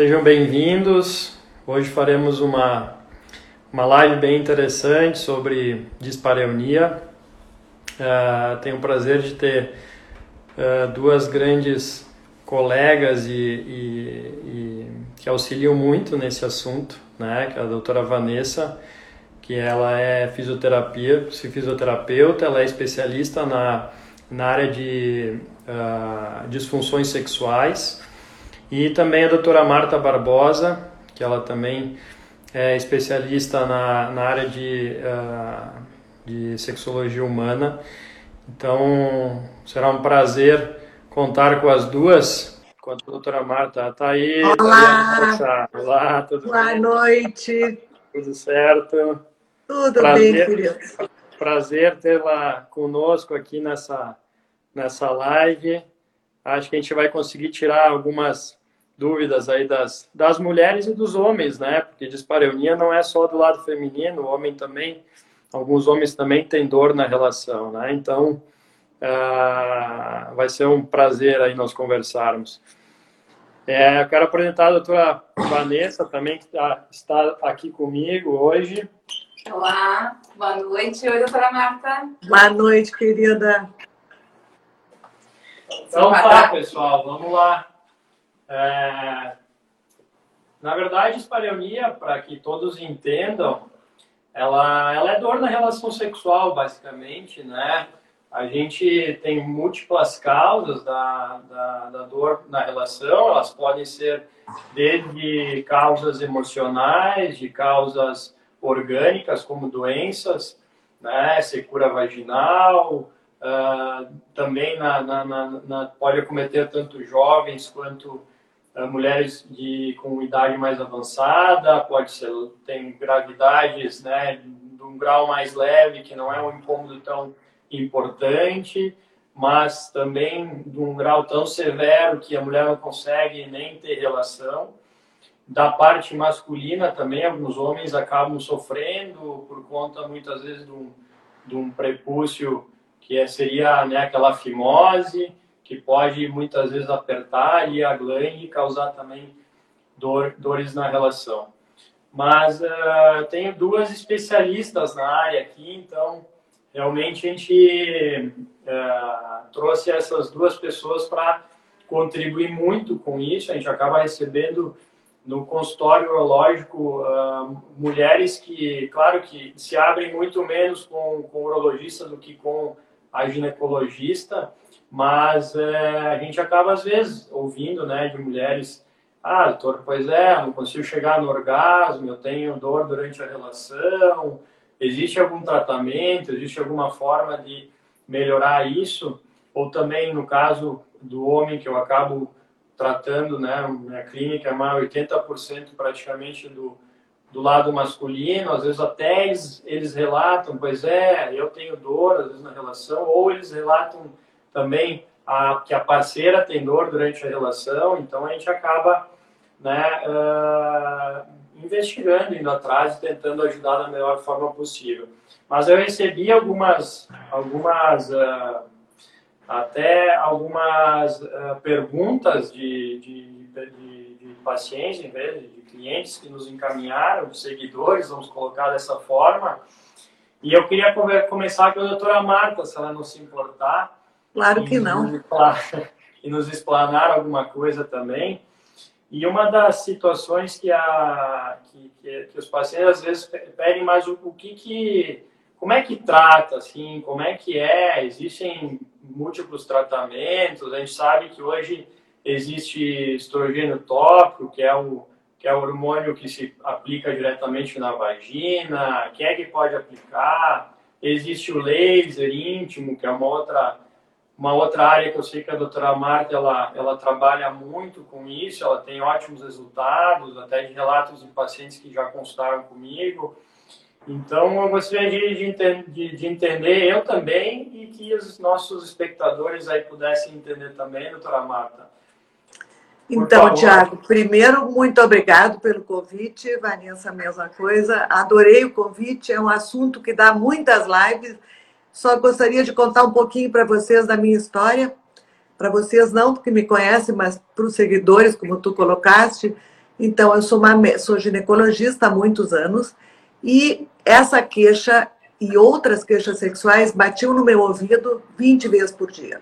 Sejam bem-vindos. Hoje faremos uma, uma live bem interessante sobre dispareunia. Uh, tenho o prazer de ter uh, duas grandes colegas e, e, e, que auxiliam muito nesse assunto, né? Que é a doutora Vanessa, que ela é fisioterapia, fisioterapeuta, ela é especialista na, na área de uh, disfunções sexuais e também a doutora Marta Barbosa, que ela também é especialista na, na área de, uh, de sexologia humana. Então, será um prazer contar com as duas. Com a doutora Marta, está aí. Olá! Olá, tudo Boa bem? Noite. Tudo certo? Tudo prazer, bem, querido. Prazer tê-la conosco aqui nessa, nessa live. Acho que a gente vai conseguir tirar algumas dúvidas aí das, das mulheres e dos homens, né? Porque dispareunia não é só do lado feminino, o homem também, alguns homens também têm dor na relação, né? Então, uh, vai ser um prazer aí nós conversarmos. É, eu quero apresentar a doutora Vanessa também, que tá, está aqui comigo hoje. Olá, boa noite. Oi, doutora Marta. Boa noite, querida. Então tá, pessoal, vamos lá. É... Na verdade, espaleunia, para que todos entendam, ela, ela é dor na relação sexual, basicamente, né? A gente tem múltiplas causas da, da, da, dor na relação, elas podem ser desde causas emocionais, de causas orgânicas, como doenças, né, secura vaginal, uh, também na, na, na, pode acometer tanto jovens quanto mulheres de, com idade mais avançada, pode ser, tem gravidades né, de um grau mais leve, que não é um incômodo tão importante, mas também de um grau tão severo que a mulher não consegue nem ter relação. Da parte masculina também, alguns homens acabam sofrendo por conta, muitas vezes, de um, de um prepúcio que é, seria né, aquela fimose, que pode muitas vezes apertar ali a glande e causar também dor, dores na relação. Mas uh, tenho duas especialistas na área aqui, então realmente a gente uh, trouxe essas duas pessoas para contribuir muito com isso. A gente acaba recebendo no consultório urológico uh, mulheres que, claro que se abrem muito menos com, com o urologista do que com a ginecologista, mas uh, a gente acaba às vezes ouvindo né, de mulheres ah, doutor, pois é, não consigo chegar no orgasmo, eu tenho dor durante a relação, Existe algum tratamento, existe alguma forma de melhorar isso? Ou também, no caso do homem, que eu acabo tratando, né, minha clínica é mais 80% praticamente do, do lado masculino, às vezes até eles, eles relatam, pois é, eu tenho dor, às vezes na relação, ou eles relatam também a, que a parceira tem dor durante a relação, então a gente acaba né, uh, investigando, indo atrás e tentando ajudar da melhor forma possível. Mas eu recebi algumas, algumas uh, até algumas uh, perguntas de, de, de, de pacientes, em vez de clientes que nos encaminharam, seguidores, vamos colocar dessa forma. E eu queria começar com a doutora Marta, se ela não se importar. Claro que não. E nos explanar alguma coisa também. E uma das situações que, a, que, que, que os pacientes às vezes pedem mais o, o que, que como é que trata, assim, como é que é, existem múltiplos tratamentos, a gente sabe que hoje existe estrogênio tópico, que é o, que é o hormônio que se aplica diretamente na vagina, quem é que pode aplicar, existe o laser íntimo, que é uma outra uma outra área que eu sei que a doutora Marta ela, ela trabalha muito com isso, ela tem ótimos resultados, até de relatos de pacientes que já consultaram comigo. Então, eu gostaria de, de, de, entender, eu também, e que os nossos espectadores aí pudessem entender também, doutora Marta. Então, Tiago, primeiro, muito obrigado pelo convite. Vanessa, a mesma coisa. Adorei o convite, é um assunto que dá muitas lives só gostaria de contar um pouquinho para vocês da minha história. Para vocês não, porque me conhecem, mas para os seguidores, como tu colocaste. Então, eu sou, uma, sou ginecologista há muitos anos e essa queixa e outras queixas sexuais batiam no meu ouvido 20 vezes por dia.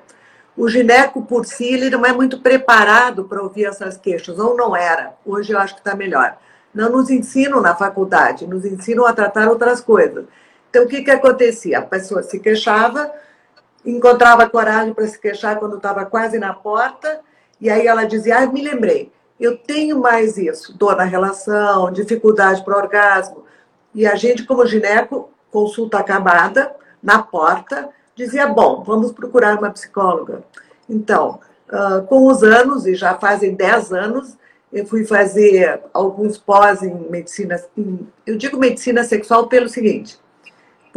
O gineco, por si, ele não é muito preparado para ouvir essas queixas, ou não era. Hoje eu acho que está melhor. Não nos ensinam na faculdade, nos ensinam a tratar outras coisas. Então, o que, que acontecia? A pessoa se queixava, encontrava coragem para se queixar quando estava quase na porta, e aí ela dizia: ah, me lembrei, eu tenho mais isso, dor na relação, dificuldade para orgasmo. E a gente, como gineco, consulta acabada, na porta, dizia: bom, vamos procurar uma psicóloga. Então, uh, com os anos, e já fazem 10 anos, eu fui fazer alguns pós em medicina. Em, eu digo medicina sexual pelo seguinte: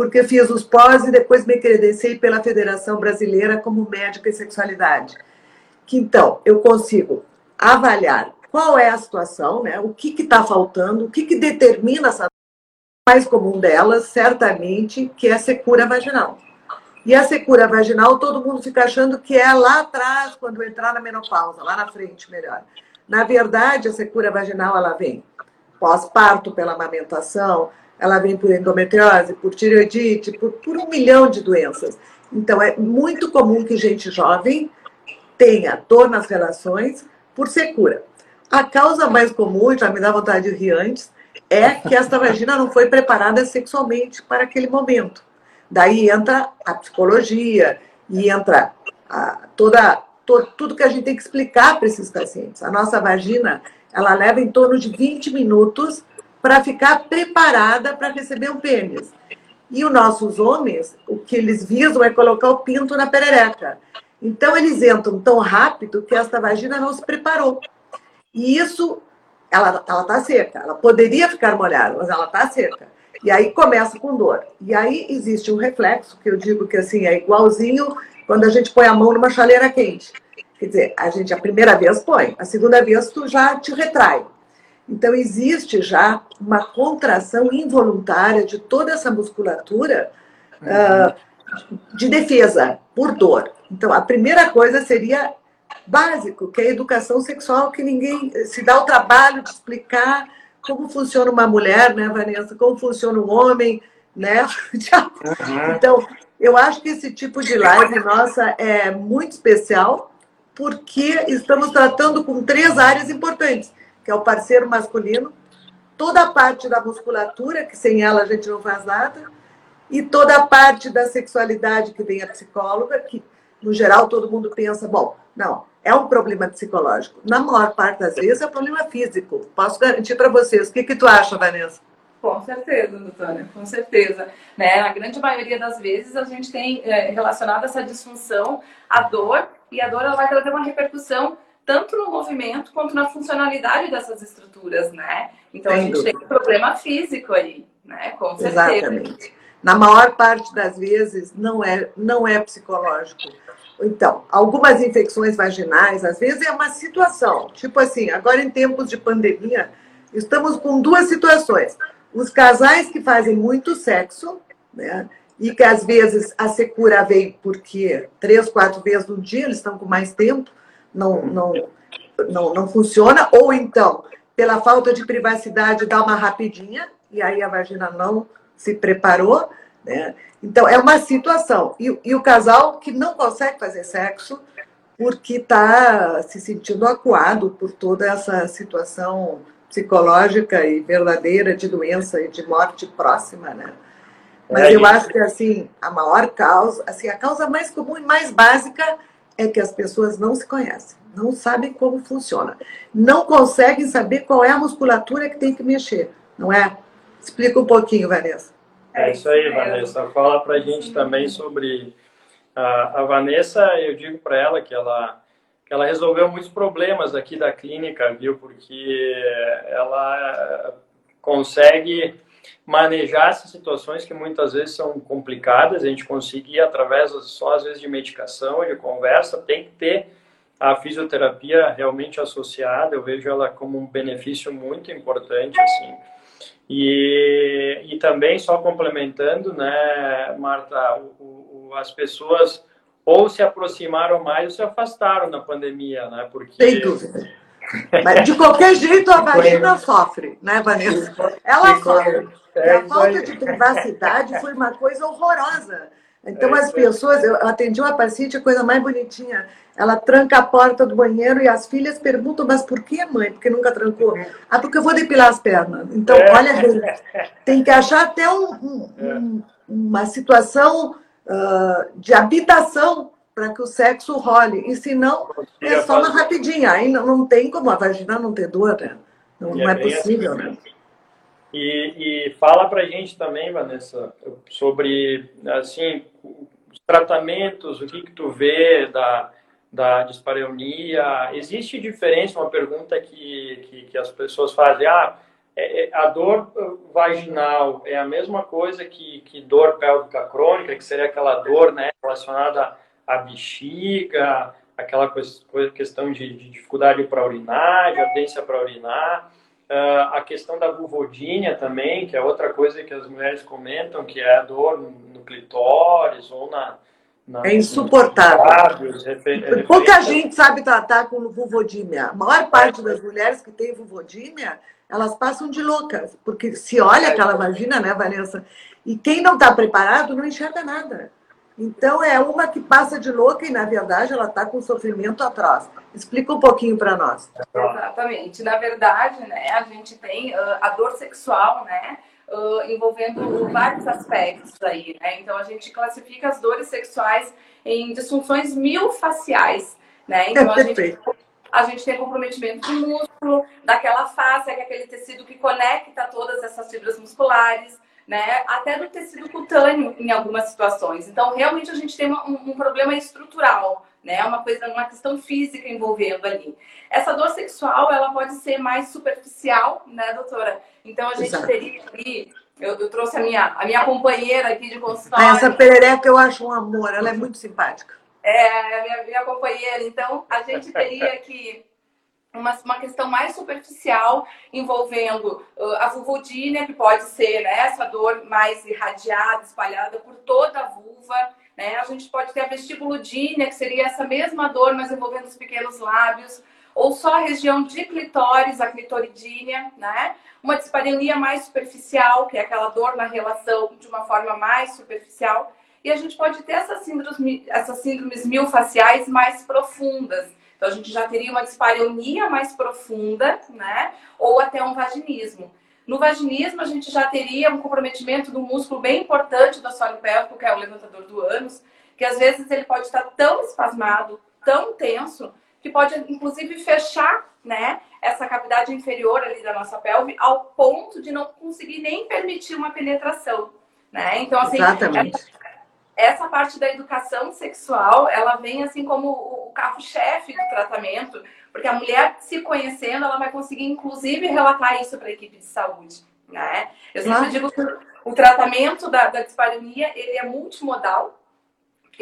porque fiz os pós e depois me credenciei pela Federação Brasileira como médica em sexualidade. Que então eu consigo avaliar qual é a situação, né? o que está faltando, o que, que determina essa mais comum delas, certamente, que é a secura vaginal. E a secura vaginal, todo mundo fica achando que é lá atrás, quando entrar na menopausa, lá na frente, melhor. Na verdade, a secura vaginal, ela vem pós-parto, pela amamentação, ela vem por endometriose, por tireoidite, por, por um milhão de doenças. Então, é muito comum que gente jovem tenha dor nas relações por secura. A causa mais comum, já me dá vontade de rir antes, é que esta vagina não foi preparada sexualmente para aquele momento. Daí entra a psicologia e entra a, toda, to, tudo que a gente tem que explicar para esses pacientes. A nossa vagina, ela leva em torno de 20 minutos para ficar preparada para receber um pênis. E os nossos homens, o que eles visam é colocar o pinto na perereca. Então, eles entram tão rápido que esta vagina não se preparou. E isso, ela está seca. Ela poderia ficar molhada, mas ela está seca. E aí começa com dor. E aí existe um reflexo, que eu digo que assim é igualzinho quando a gente põe a mão numa chaleira quente. Quer dizer, a gente a primeira vez põe, a segunda vez tu já te retrai. Então existe já uma contração involuntária de toda essa musculatura uh, de defesa por dor. Então a primeira coisa seria básico, que é a educação sexual, que ninguém se dá o trabalho de explicar como funciona uma mulher, né, Vanessa? Como funciona um homem, né? Então, eu acho que esse tipo de live nossa é muito especial, porque estamos tratando com três áreas importantes, que é o parceiro masculino, toda a parte da musculatura, que sem ela a gente não faz nada, e toda a parte da sexualidade que vem a psicóloga, que no geral todo mundo pensa, bom, não, é um problema psicológico. Na maior parte das vezes é um problema físico. Posso garantir para vocês. O que, que tu acha, Vanessa? Com certeza, doutora, com certeza. Né? A grande maioria das vezes a gente tem é, relacionado essa disfunção à dor, e a dor ela vai ter uma repercussão tanto no movimento quanto na funcionalidade dessas estruturas, né? Então Sem a gente dúvida. tem um problema físico aí, né? Com certeza. Exatamente. Na maior parte das vezes não é, não é psicológico então, algumas infecções vaginais, às vezes é uma situação, tipo assim, agora em tempos de pandemia, estamos com duas situações. Os casais que fazem muito sexo, né? E que às vezes a secura vem porque três, quatro vezes no dia, eles estão com mais tempo, não, não, não, não funciona, ou então, pela falta de privacidade, dá uma rapidinha, e aí a vagina não se preparou, né? Então, é uma situação. E, e o casal que não consegue fazer sexo porque está se sentindo acuado por toda essa situação psicológica e verdadeira de doença e de morte próxima, né? Mas é eu acho que assim a maior causa, assim a causa mais comum e mais básica é que as pessoas não se conhecem, não sabem como funciona, não conseguem saber qual é a musculatura que tem que mexer, não é? Explica um pouquinho, Vanessa. É isso aí, Vanessa. Fala para a gente também sobre a, a Vanessa. Eu digo para ela que ela que ela resolveu muitos problemas aqui da clínica, viu? Porque ela consegue manejar essas situações que muitas vezes são complicadas. A gente conseguir através só às vezes de medicação, de conversa, tem que ter a fisioterapia realmente associada. Eu vejo ela como um benefício muito importante assim e, e também, só complementando, né, Marta, o, o, as pessoas ou se aproximaram mais ou se afastaram na pandemia, né? Porque Mas, de qualquer jeito, a vagina sofre, né, Vanessa? Ela sofre. É a falta de privacidade foi uma coisa horrorosa. Então, é as pessoas, eu atendi uma paciente, a coisa mais bonitinha. Ela tranca a porta do banheiro e as filhas perguntam, mas por que, mãe? Porque nunca trancou? Ah, porque eu vou depilar as pernas. Então, é. olha, tem que achar até um, um, uma situação uh, de habitação para que o sexo role. E se não, é só uma rapidinha. Aí não, não tem como a vagina não ter dor, né? Não, não é, é possível, assim, né? E, e fala para gente também, Vanessa, sobre assim os tratamentos, o que que tu vê da, da dispareunia. Existe diferença? Uma pergunta que, que, que as pessoas fazem. Ah, é, é, a dor vaginal é a mesma coisa que, que dor pélvica crônica, que seria aquela dor né, relacionada à bexiga, aquela coisa, questão de, de dificuldade para urinar, de ardência para urinar. Uh, a questão da vulvodínia também, que é outra coisa que as mulheres comentam, que é a dor no, no clitóris ou na, na é insuportável. Lábios, refer... Pouca gente sabe tratar com vulvodínia. A maior parte das mulheres que têm vulvodínia, elas passam de loucas, porque se olha aquela vagina, né, Vanessa? E quem não está preparado não enxerga nada. Então é uma que passa de louca e, na verdade, ela está com sofrimento atroz. Explica um pouquinho para nós. Exatamente. Na verdade, né, a gente tem uh, a dor sexual, né? Uh, envolvendo vários aspectos aí, né? Então a gente classifica as dores sexuais em disfunções faciais, né? Então a gente, a gente tem comprometimento do músculo, daquela face, que é aquele tecido que conecta todas essas fibras musculares né? Até do tecido cutâneo em algumas situações. Então, realmente a gente tem um, um problema estrutural, né? Uma coisa, uma questão física envolvendo ali. Essa dor sexual, ela pode ser mais superficial, né, doutora? Então a gente Exato. teria ali eu, eu, trouxe a minha, a minha companheira aqui de consultório. Essa perereca eu acho um amor, ela é muito simpática. É, a minha, minha companheira. Então, a gente teria que uma, uma questão mais superficial envolvendo uh, a vulvodínia, que pode ser né, essa dor mais irradiada, espalhada por toda a vulva. Né? A gente pode ter a vestibulodínia, que seria essa mesma dor, mas envolvendo os pequenos lábios. Ou só a região de clitóris, a clitoridínia, né? Uma dispareunia mais superficial, que é aquela dor na relação de uma forma mais superficial. E a gente pode ter essas síndromes, essas síndromes milfaciais mais profundas, então, a gente já teria uma dispareunia mais profunda, né? Ou até um vaginismo. No vaginismo, a gente já teria um comprometimento do músculo bem importante do assoalho pélvico, que é o levantador do ânus, que às vezes ele pode estar tão espasmado, tão tenso, que pode inclusive fechar, né, essa cavidade inferior ali da nossa pelve ao ponto de não conseguir nem permitir uma penetração, né? Então assim, Exatamente parte da educação sexual, ela vem assim como o carro-chefe do tratamento, porque a mulher se conhecendo, ela vai conseguir inclusive relatar isso para a equipe de saúde, né? Eu sempre digo que o tratamento da, da dispareunia, ele é multimodal,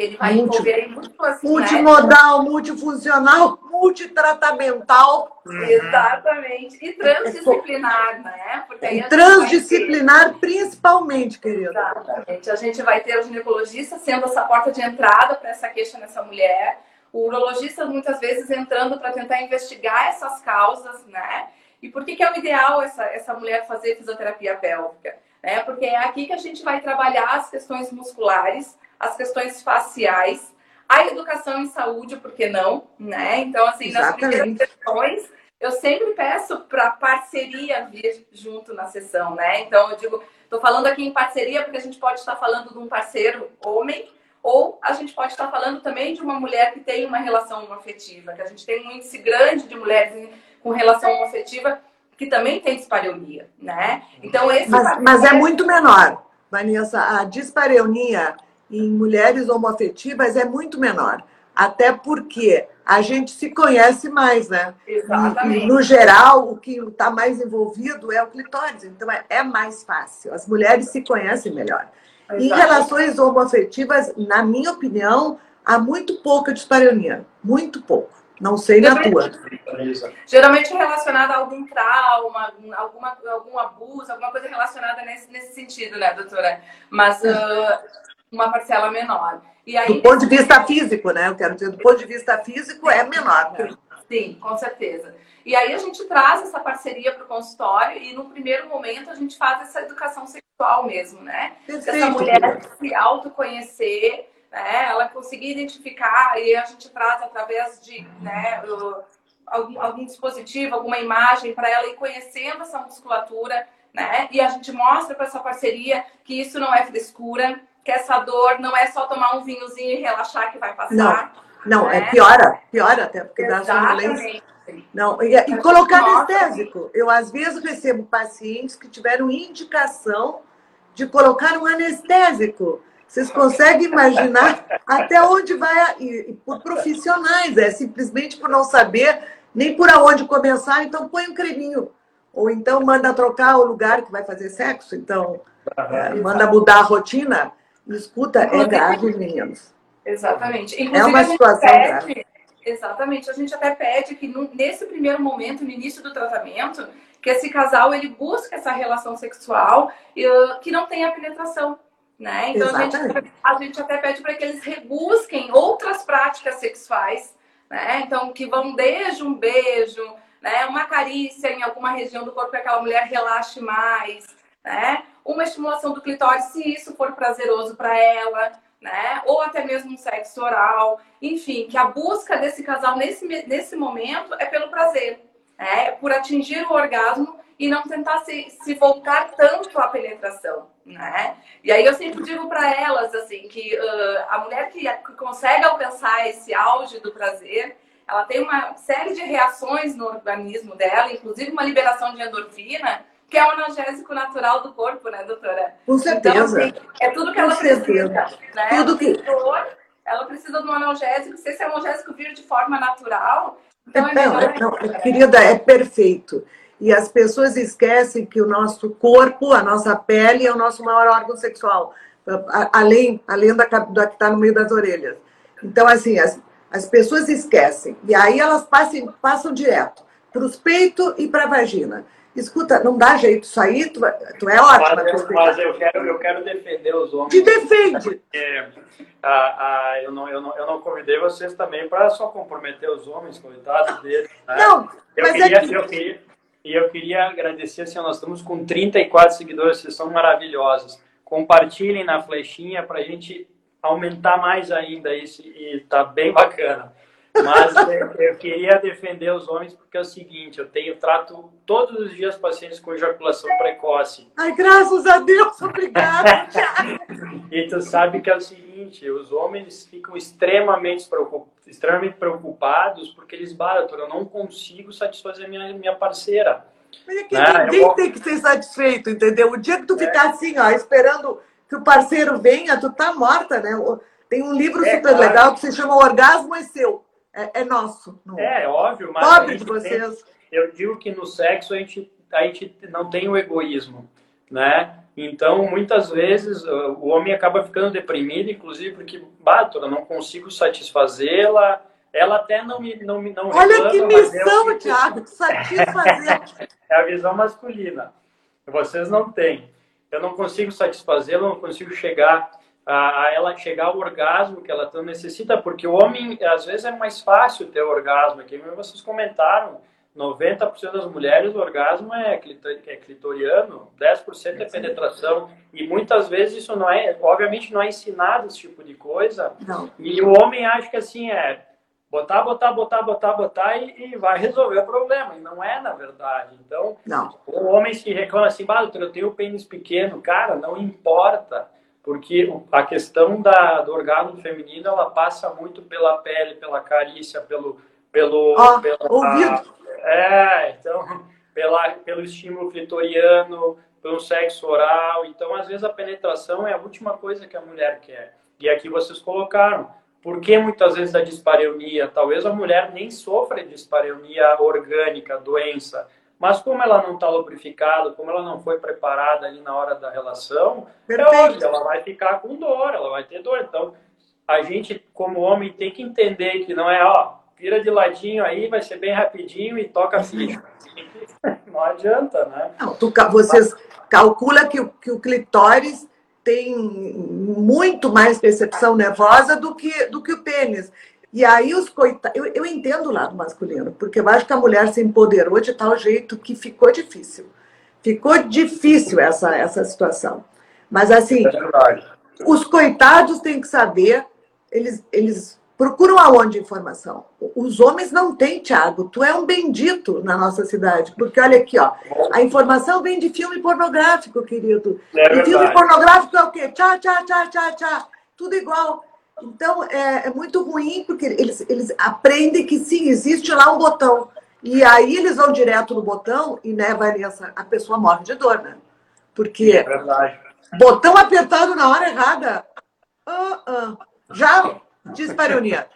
ele vai Multi... envolver assim, né? Multimodal, né? multifuncional, multitratamental. Uhum. Exatamente. E transdisciplinar, né? Porque aí transdisciplinar ter... principalmente, querida. Exatamente. A gente vai ter o ginecologista sendo essa porta de entrada para essa queixa nessa mulher. O urologista muitas vezes entrando para tentar investigar essas causas, né? E por que, que é o ideal essa, essa mulher fazer fisioterapia pélvica? Né? Porque é aqui que a gente vai trabalhar as questões musculares, as questões faciais, a educação em saúde, por que não? Né? Então, assim, Exatamente. nas primeiras sessões, eu sempre peço para parceria vir junto na sessão, né? Então, eu digo, estou falando aqui em parceria porque a gente pode estar falando de um parceiro homem, ou a gente pode estar falando também de uma mulher que tem uma relação afetiva, que a gente tem um índice grande de mulheres com relação afetiva que também tem dispareunia, né? Então esse mas, mas é muito menor, Vanessa. A dispareunia em mulheres homoafetivas é muito menor. Até porque a gente se conhece mais, né? Exatamente. No geral, o que está mais envolvido é o clitóris. Então, é, é, mais fácil. As mulheres se conhecem melhor. Exatamente. Em relações homoafetivas, na minha opinião, há muito pouca dispareunia. Muito pouco. Não sei na tua. Geralmente relacionada a algum trauma, alguma, algum abuso, alguma coisa relacionada nesse, nesse sentido, né, doutora? Mas uh, uma parcela menor. E aí, do ponto de vista físico, né? Eu quero dizer, do ponto de vista físico é menor. Né? Sim, com certeza. E aí a gente traz essa parceria para o consultório e no primeiro momento a gente faz essa educação sexual mesmo, né? Perfeito. Essa mulher se autoconhecer, né? Ela conseguir identificar e a gente traz através de né, algum, algum dispositivo, alguma imagem para ela ir conhecendo essa musculatura, né? E a gente mostra para essa parceria que isso não é frescura, que essa dor não é só tomar um vinhozinho e relaxar que vai passar. Não, não é né? é piora, piora até, porque dá sonolência. Não, e, e colocar anestésico. Eu, às vezes, recebo pacientes que tiveram indicação de colocar um anestésico. Vocês conseguem imaginar até onde vai, e, e por profissionais, é simplesmente por não saber nem por aonde começar, então põe um creminho. Ou então manda trocar o lugar que vai fazer sexo, então é, manda mudar a rotina. Escuta, é grave, meninos. Exatamente. Inclusive, é uma situação pede, grave. Exatamente. A gente até pede que nesse primeiro momento, no início do tratamento, que esse casal ele busque essa relação sexual uh, que não tenha penetração. Né? Então a gente, a gente até pede para que eles rebusquem outras práticas sexuais, né? Então que vão desde um beijo, né? uma carícia em alguma região do corpo para que aquela mulher relaxe mais, né? Uma estimulação do clitóris, se isso for prazeroso para ela, né? Ou até mesmo um sexo oral. Enfim, que a busca desse casal nesse, nesse momento é pelo prazer, né? É por atingir o orgasmo e não tentar se, se voltar tanto à penetração, né? E aí eu sempre digo para elas, assim, que uh, a mulher que, que consegue alcançar esse auge do prazer, ela tem uma série de reações no organismo dela, inclusive uma liberação de endorfina, que é o analgésico natural do corpo, né, doutora? Com certeza. Então, assim, é tudo que ela precisa. Né? Tudo que... Dor, ela precisa de um analgésico. Se esse analgésico vir de forma natural, então é, não, não, Querida, é perfeito. E as pessoas esquecem que o nosso corpo, a nossa pele é o nosso maior órgão sexual, além, além da, da que está no meio das orelhas. Então, assim, as, as pessoas esquecem. E aí elas passam, passam direto para os peitos e para a vagina. Escuta, não dá jeito isso aí, tu, tu é ótima. Mas, mas eu, quero, eu quero defender os homens. Te defende! Ah, eu, não, eu, não, eu não convidei vocês também para só comprometer os homens, coitados deles. Né? Não, eu mas queria, é que... eu queria, E eu queria agradecer, assim, nós estamos com 34 seguidores, vocês são maravilhosos. Compartilhem na flechinha para a gente aumentar mais ainda isso e tá bem bacana. Mas eu queria defender os homens porque é o seguinte, eu tenho trato todos os dias pacientes com ejaculação precoce. Ai, graças a Deus, obrigada. e tu sabe que é o seguinte, os homens ficam extremamente, extremamente preocupados porque eles baratam, eu não consigo satisfazer minha, minha parceira. Mas é que né? ninguém vou... tem que ser satisfeito, entendeu? O dia que tu é. ficar assim, ó, esperando que o parceiro venha, tu tá morta, né? Tem um livro é, super claro. legal que se chama O Orgasmo é Seu é, é nosso. Não. É, óbvio, mas. Pobre de vocês. Tem, eu digo que no sexo a gente, a gente não tem o egoísmo, né? Então, muitas vezes, o homem acaba ficando deprimido, inclusive porque, bato, eu não consigo satisfazê-la, ela até não me não, me, não Olha reclama, que missão, Thiago, satisfazer. é a visão masculina. Vocês não têm. Eu não consigo satisfazê-la, não consigo chegar a, a, ela chegar ao orgasmo que ela tanto necessita, porque o homem, às vezes, é mais fácil ter orgasmo. Aqui vocês comentaram, 90% das mulheres o orgasmo é, é clitoriano, 10% é penetração. E muitas vezes isso não é, obviamente, não é ensinado esse tipo de coisa. Não. E o homem acha que assim é botar, botar, botar, botar, botar e, e, vai resolver o problema. E não é, na verdade. Então, não. o homem se reclama assim, bah, eu tenho o pênis pequeno. Cara, não importa porque a questão da, do orgasmo feminino ela passa muito pela pele, pela carícia, pelo pelo ah, pela, ouvido. é, então pela, pelo estímulo clitoriano, pelo sexo oral. Então, às vezes a penetração é a última coisa que a mulher quer. E aqui vocês colocaram. Por que muitas vezes a dispareunia? Talvez a mulher nem sofra de dispareunia orgânica, doença, mas como ela não está lubrificada, como ela não foi preparada ali na hora da relação, é óbvio, ela vai ficar com dor, ela vai ter dor. Então, a gente, como homem, tem que entender que não é, ó, vira de ladinho aí, vai ser bem rapidinho e toca ficha. Não adianta, né? Não, tu, vocês calculam que, que o clitóris tem muito mais percepção nervosa do que, do que o pênis. E aí os coitados. Eu, eu entendo o lado masculino, porque eu acho que a mulher se empoderou de tal jeito que ficou difícil. Ficou difícil essa, essa situação. Mas assim, é os coitados têm que saber, eles, eles procuram aonde informação? Os homens não têm, Tiago. Tu é um bendito na nossa cidade. Porque olha aqui, ó, a informação vem de filme pornográfico, querido. É e filme pornográfico é o quê? Tchá, tchá, tchá, tchá, tchá. Tudo igual. Então, é, é, muito ruim, porque eles, eles aprendem que sim, existe lá um botão. E aí eles vão direto no botão e, né, Vanessa, a pessoa morre de dor, né? Porque é verdade. botão apertado na hora errada, uh, uh, já dispareunia.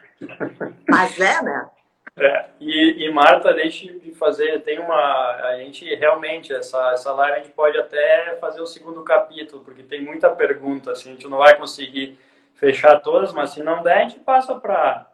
Mas é, né? É, e, e, Marta, deixe de fazer, tem uma, a gente realmente, essa, essa live a gente pode até fazer o segundo capítulo, porque tem muita pergunta, assim, a gente não vai conseguir fechar todas, mas se não der, a gente passa para.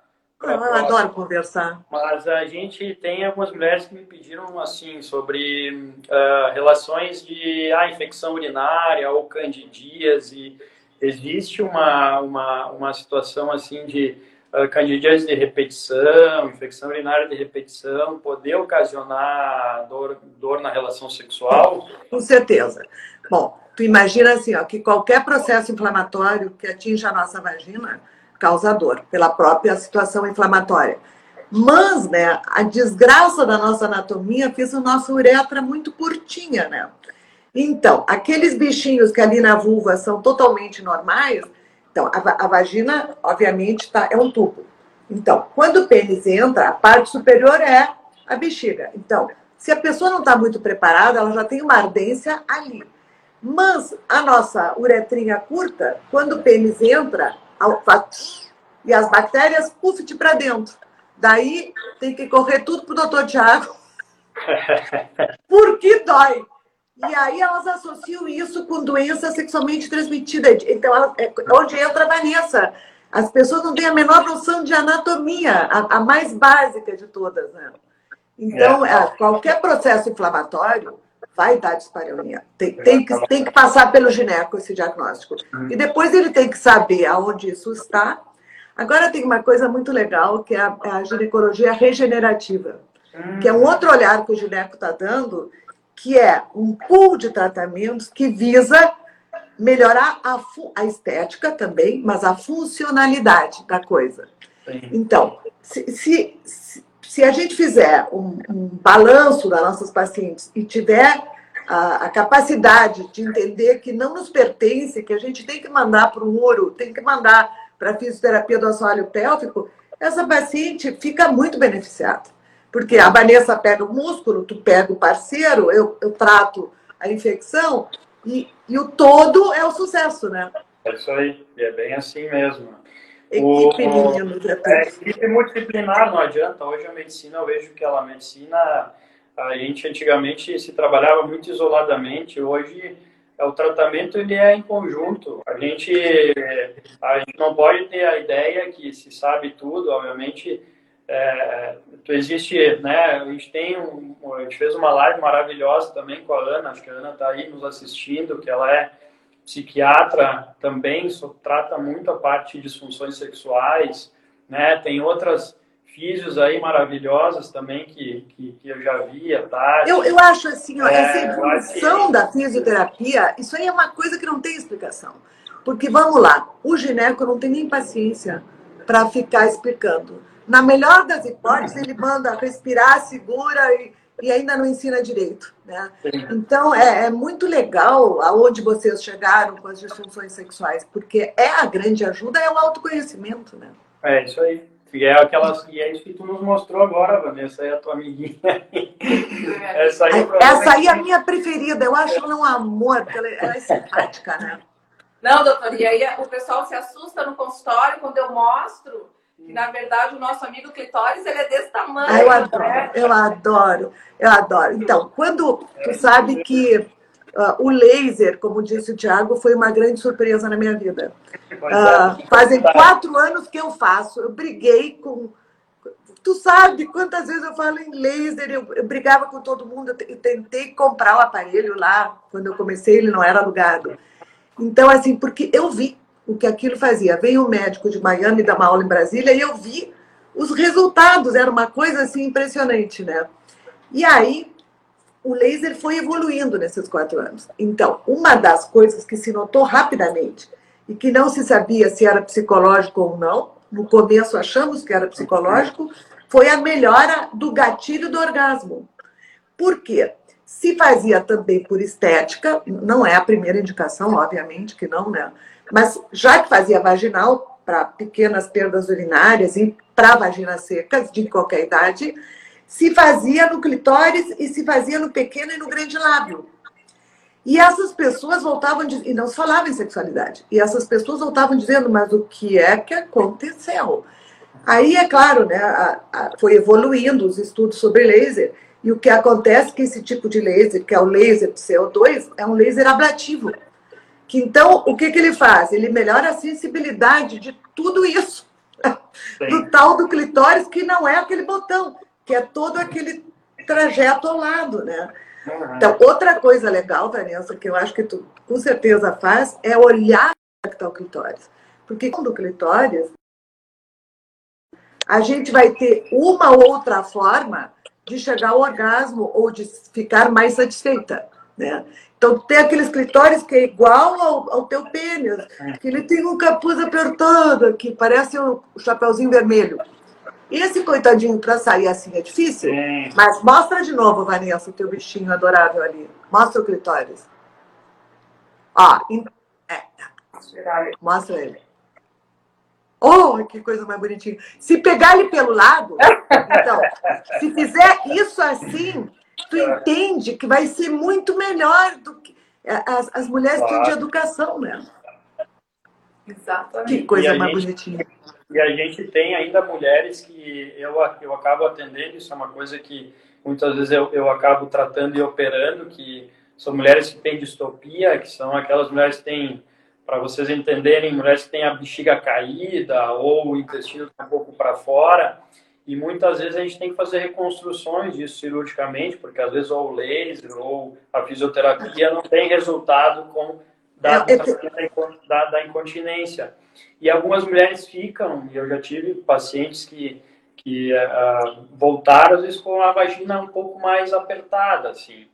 Ah, eu adoro conversar. Mas a gente tem algumas mulheres que me pediram assim sobre uh, relações de ah, infecção urinária ou candidíase. Existe uma, uma, uma situação assim de uh, candidíase de repetição, infecção urinária de repetição, poder ocasionar dor, dor na relação sexual? Com certeza. Bom, Tu imagina assim, ó, que qualquer processo inflamatório que atinja a nossa vagina causa dor, pela própria situação inflamatória. Mas, né, a desgraça da nossa anatomia fez o nosso uretra muito curtinha, né? Então, aqueles bichinhos que ali na vulva são totalmente normais, então, a, a vagina, obviamente, tá, é um tubo. Então, quando o pênis entra, a parte superior é a bexiga. Então, se a pessoa não está muito preparada, ela já tem uma ardência ali. Mas a nossa uretrinha curta, quando o pênis entra, e as bactérias, puf, para dentro. Daí tem que correr tudo pro doutor Tiago. Porque dói. E aí elas associam isso com doença sexualmente transmitida. Então, é onde entra a Vanessa. As pessoas não têm a menor noção de anatomia, a, a mais básica de todas. Né? Então, é. qualquer processo inflamatório, vai dar dispareunia. Tem, tem, que, tem que passar pelo gineco esse diagnóstico. E depois ele tem que saber aonde isso está. Agora tem uma coisa muito legal, que é a, a ginecologia regenerativa, que é um outro olhar que o gineco está dando, que é um pool de tratamentos que visa melhorar a, a estética também, mas a funcionalidade da coisa. Então, se, se, se a gente fizer um, um balanço das nossas pacientes e tiver a, a, capacidade de entender que não nos pertence, que a gente tem que mandar para o ouro, tem que mandar para a fisioterapia do assoalho pélvico, essa paciente fica muito beneficiada. Porque a Vanessa pega o músculo, tu pega o parceiro, eu, eu trato a infecção e, e o todo é o sucesso, né? É isso aí, é bem assim mesmo. Equipe, o, é, é equipe multidisciplinar, não adianta. Hoje a medicina, eu vejo que ela, a medicina, a gente antigamente se trabalhava muito isoladamente, hoje é, o tratamento ele é em conjunto. A gente, a gente não pode ter a ideia que se sabe tudo, obviamente. É, existe, né? A gente tem um, a gente fez uma live maravilhosa também com a Ana, acho que a Ana está aí nos assistindo, que ela é psiquiatra também só trata muito a parte de disfunções sexuais, né? Tem outras físios aí maravilhosas também que, que, que eu já vi, a Tati. Eu, eu acho assim, ó, é, essa evolução que... da fisioterapia, isso aí é uma coisa que não tem explicação. Porque, vamos lá, o gineco não tem nem paciência para ficar explicando. Na melhor das hipóteses, ele manda respirar, segura e e ainda não ensina direito. Né? Então, é, é, muito legal aonde vocês chegaram com as disfunções sexuais, porque é a grande ajuda, é o autoconhecimento. Né? É isso aí. E é, aquelas, e é isso que tu nos mostrou agora, Vanessa, é a tua amiguinha. Essa aí, Essa aí é a minha preferida, eu acho ela um amor, porque ela, é, ela é simpática, né? Não, doutor, e aí o pessoal se assusta no consultório quando eu mostro que na verdade o nosso amigo clitóris ele é desse tamanho. Ah, eu adoro, né? eu adoro, eu adoro. Então, quando tu sabe que uh, o laser, como disse o Tiago, foi uma grande surpresa na minha vida. Uh, fazem quatro anos que eu faço. Eu briguei com. Tu sabe quantas vezes eu falo em laser, eu, eu brigava com todo mundo, eu tentei comprar o aparelho lá, quando eu comecei, ele não era alugado. Então, assim, porque eu vi o que aquilo fazia. Veio um médico de Miami dar uma aula em Brasília e eu vi os resultados eram uma coisa assim impressionante, né? E aí o laser foi evoluindo nesses quatro anos. Então, uma das coisas que se notou rapidamente e que não se sabia se era psicológico ou não, no começo achamos que era psicológico, foi a melhora do gatilho do orgasmo. Por quê? Se fazia também por estética, não é a primeira indicação, obviamente que não, né? Mas já que fazia vaginal para pequenas perdas urinárias e para vaginas secas de qualquer idade, se fazia no clitóris e se fazia no pequeno e no grande lábio. E essas pessoas voltavam, e não se falava em sexualidade, e essas pessoas voltavam dizendo, mas o que é que aconteceu? Aí, é claro, né, a, a, foi evoluindo os estudos sobre laser, e o que acontece é que esse tipo de laser, que é o laser de CO2, é um laser ablativo. Que então, o que, que ele faz? Ele melhora a sensibilidade de tudo isso. Sim. Do tal do clitóris, que não é aquele botão, que é todo aquele trajeto ao lado, né? Uhum. Então, outra coisa legal, Vanessa, que eu acho que tu com certeza faz, é olhar que está o clitóris. Porque quando o clitóris, a gente vai ter uma outra forma de chegar ao orgasmo ou de ficar mais satisfeita, né? Então, tem aqueles clitóris que é igual ao, ao teu pênis, que ele tem um capuz apertado, que parece o um chapeuzinho vermelho. Esse coitadinho para sair assim é difícil, mas mostra de novo, Vanessa, o teu bichinho adorável ali. Mostra o clitóris. Ó, é, mostra ele. Oh, que coisa mais bonitinha. Se pegar ele pelo lado, então, se fizer isso assim, tu entende que vai ser muito melhor do que as, as mulheres claro. têm de educação, né? Exatamente. Que coisa mais gente, bonitinha. E a gente tem ainda mulheres que eu, eu acabo atendendo, isso é uma coisa que muitas vezes eu, eu acabo tratando e operando, que são mulheres que têm distopia, que são aquelas mulheres que têm para vocês entenderem, mulheres que têm a bexiga caída ou o intestino tá um pouco para fora. E muitas vezes a gente tem que fazer reconstruções disso cirurgicamente, porque às vezes ou o laser ou a fisioterapia não tem resultado com da, é, é da, da incontinência. E algumas mulheres ficam, e eu já tive pacientes que, que uh, voltaram, às vezes, com a vagina um pouco mais apertada, assim.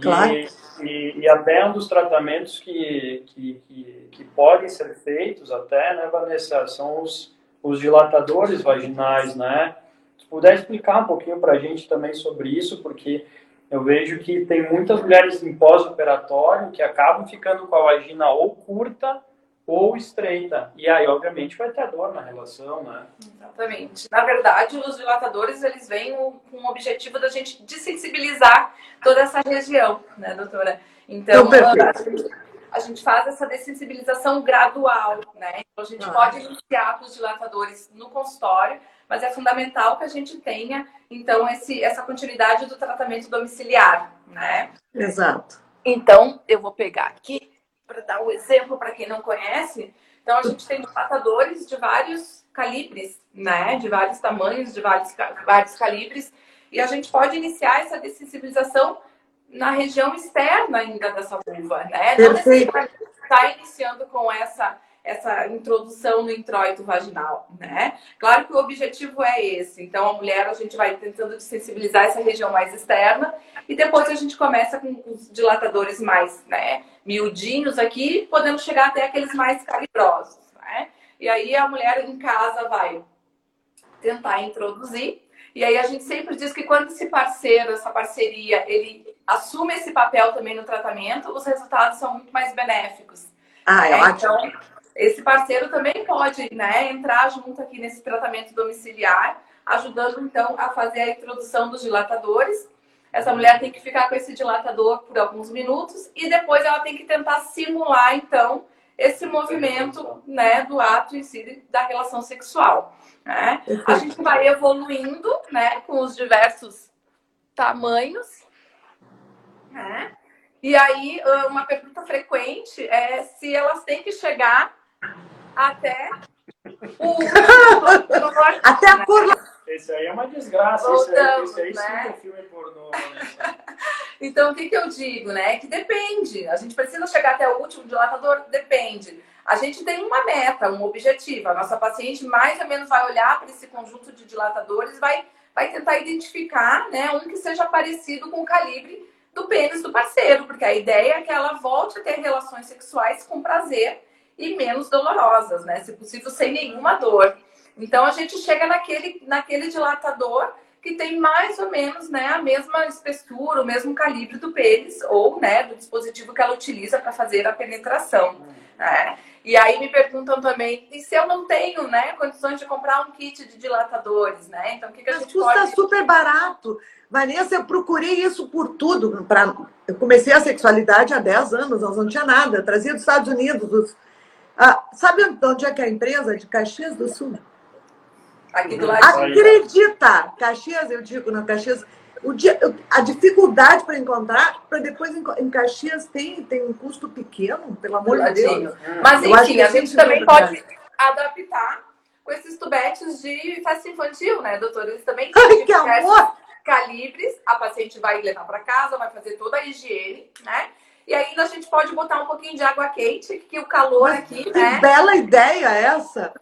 Claro. E, e, e, até um dos tratamentos que, que, que, que, podem ser feitos até, né, Vanessa, são os, os dilatadores vaginais, né? Se puder explicar um pouquinho para a gente também sobre isso, porque eu vejo que tem muitas mulheres em pós-operatório que acabam ficando com a vagina ou curta ou estreita. E aí, obviamente, vai ter dor na relação, né? Exatamente. Na verdade, os dilatadores, eles vêm com o objetivo da gente desensibilizar toda essa região, né, doutora? Então, a gente, a gente faz essa dessensibilização gradual, né? Então, a gente ah. pode iniciar com os dilatadores no consultório, mas é fundamental que a gente tenha, então, esse, essa continuidade do tratamento domiciliar, né? Exato. Então, eu vou pegar aqui para dar o exemplo para quem não conhece, então a gente tem dilatadores de vários calibres, né? De vários tamanhos, de vários, vários calibres, e a gente pode iniciar essa dessensibilização na região externa ainda dessa vulva, né? Não necessariamente está iniciando com essa essa introdução no introito vaginal, né? Claro que o objetivo é esse. Então, a mulher, a gente vai tentando sensibilizar essa região mais externa e depois a gente começa com os dilatadores mais, né, miudinhos aqui, podendo chegar até aqueles mais calibrosos, né? E aí a mulher em casa vai tentar introduzir. E aí a gente sempre diz que quando esse parceiro, essa parceria, ele assume esse papel também no tratamento, os resultados são muito mais benéficos. Ah, é, é ótimo. Então, esse parceiro também pode né, entrar junto aqui nesse tratamento domiciliar, ajudando então a fazer a introdução dos dilatadores. Essa mulher tem que ficar com esse dilatador por alguns minutos e depois ela tem que tentar simular então esse movimento né, do ato em si da relação sexual. Né? A gente vai evoluindo né, com os diversos tamanhos. Né? E aí, uma pergunta frequente é se elas têm que chegar até o. até a cor. Esse aí é uma desgraça. Voltamos, esse aí, esse aí né? sim é filme pornô. Né? Então, o que, que eu digo, né? Que depende. A gente precisa chegar até o último dilatador? Depende. A gente tem uma meta, um objetivo. A nossa paciente mais ou menos vai olhar para esse conjunto de dilatadores, vai, vai tentar identificar né, um que seja parecido com o calibre do pênis do parceiro, porque a ideia é que ela volte a ter relações sexuais com prazer e menos dolorosas, né? Se possível, sem nenhuma dor. Então a gente chega naquele, naquele dilatador que tem mais ou menos né, a mesma espessura, o mesmo calibre do pênis ou né, do dispositivo que ela utiliza para fazer a penetração. Né? E aí me perguntam também, e se eu não tenho né, condições de comprar um kit de dilatadores, né? Então o que, que a Mas gente custa pode... super barato. Vanessa, eu procurei isso por tudo. Pra... Eu comecei a sexualidade há 10 anos, nós não tinha nada. Eu trazia dos Estados Unidos. Dos... Ah, sabe onde é que é a empresa? De Caxias do Sul. Aqui do lado. Acredita! Caxias, eu digo, na Caxias. O dia, a dificuldade para encontrar, para depois em Caxias tem, tem um custo pequeno, pelo amor de Deus. Mas Eu acho enfim, a gente também pode adaptar com esses tubetes de festa infantil, né, doutor? Eles também têm que amor! calibres. A paciente vai levar para casa, vai fazer toda a higiene, né? E ainda a gente pode botar um pouquinho de água quente, que o calor aqui, Que né? bela ideia essa!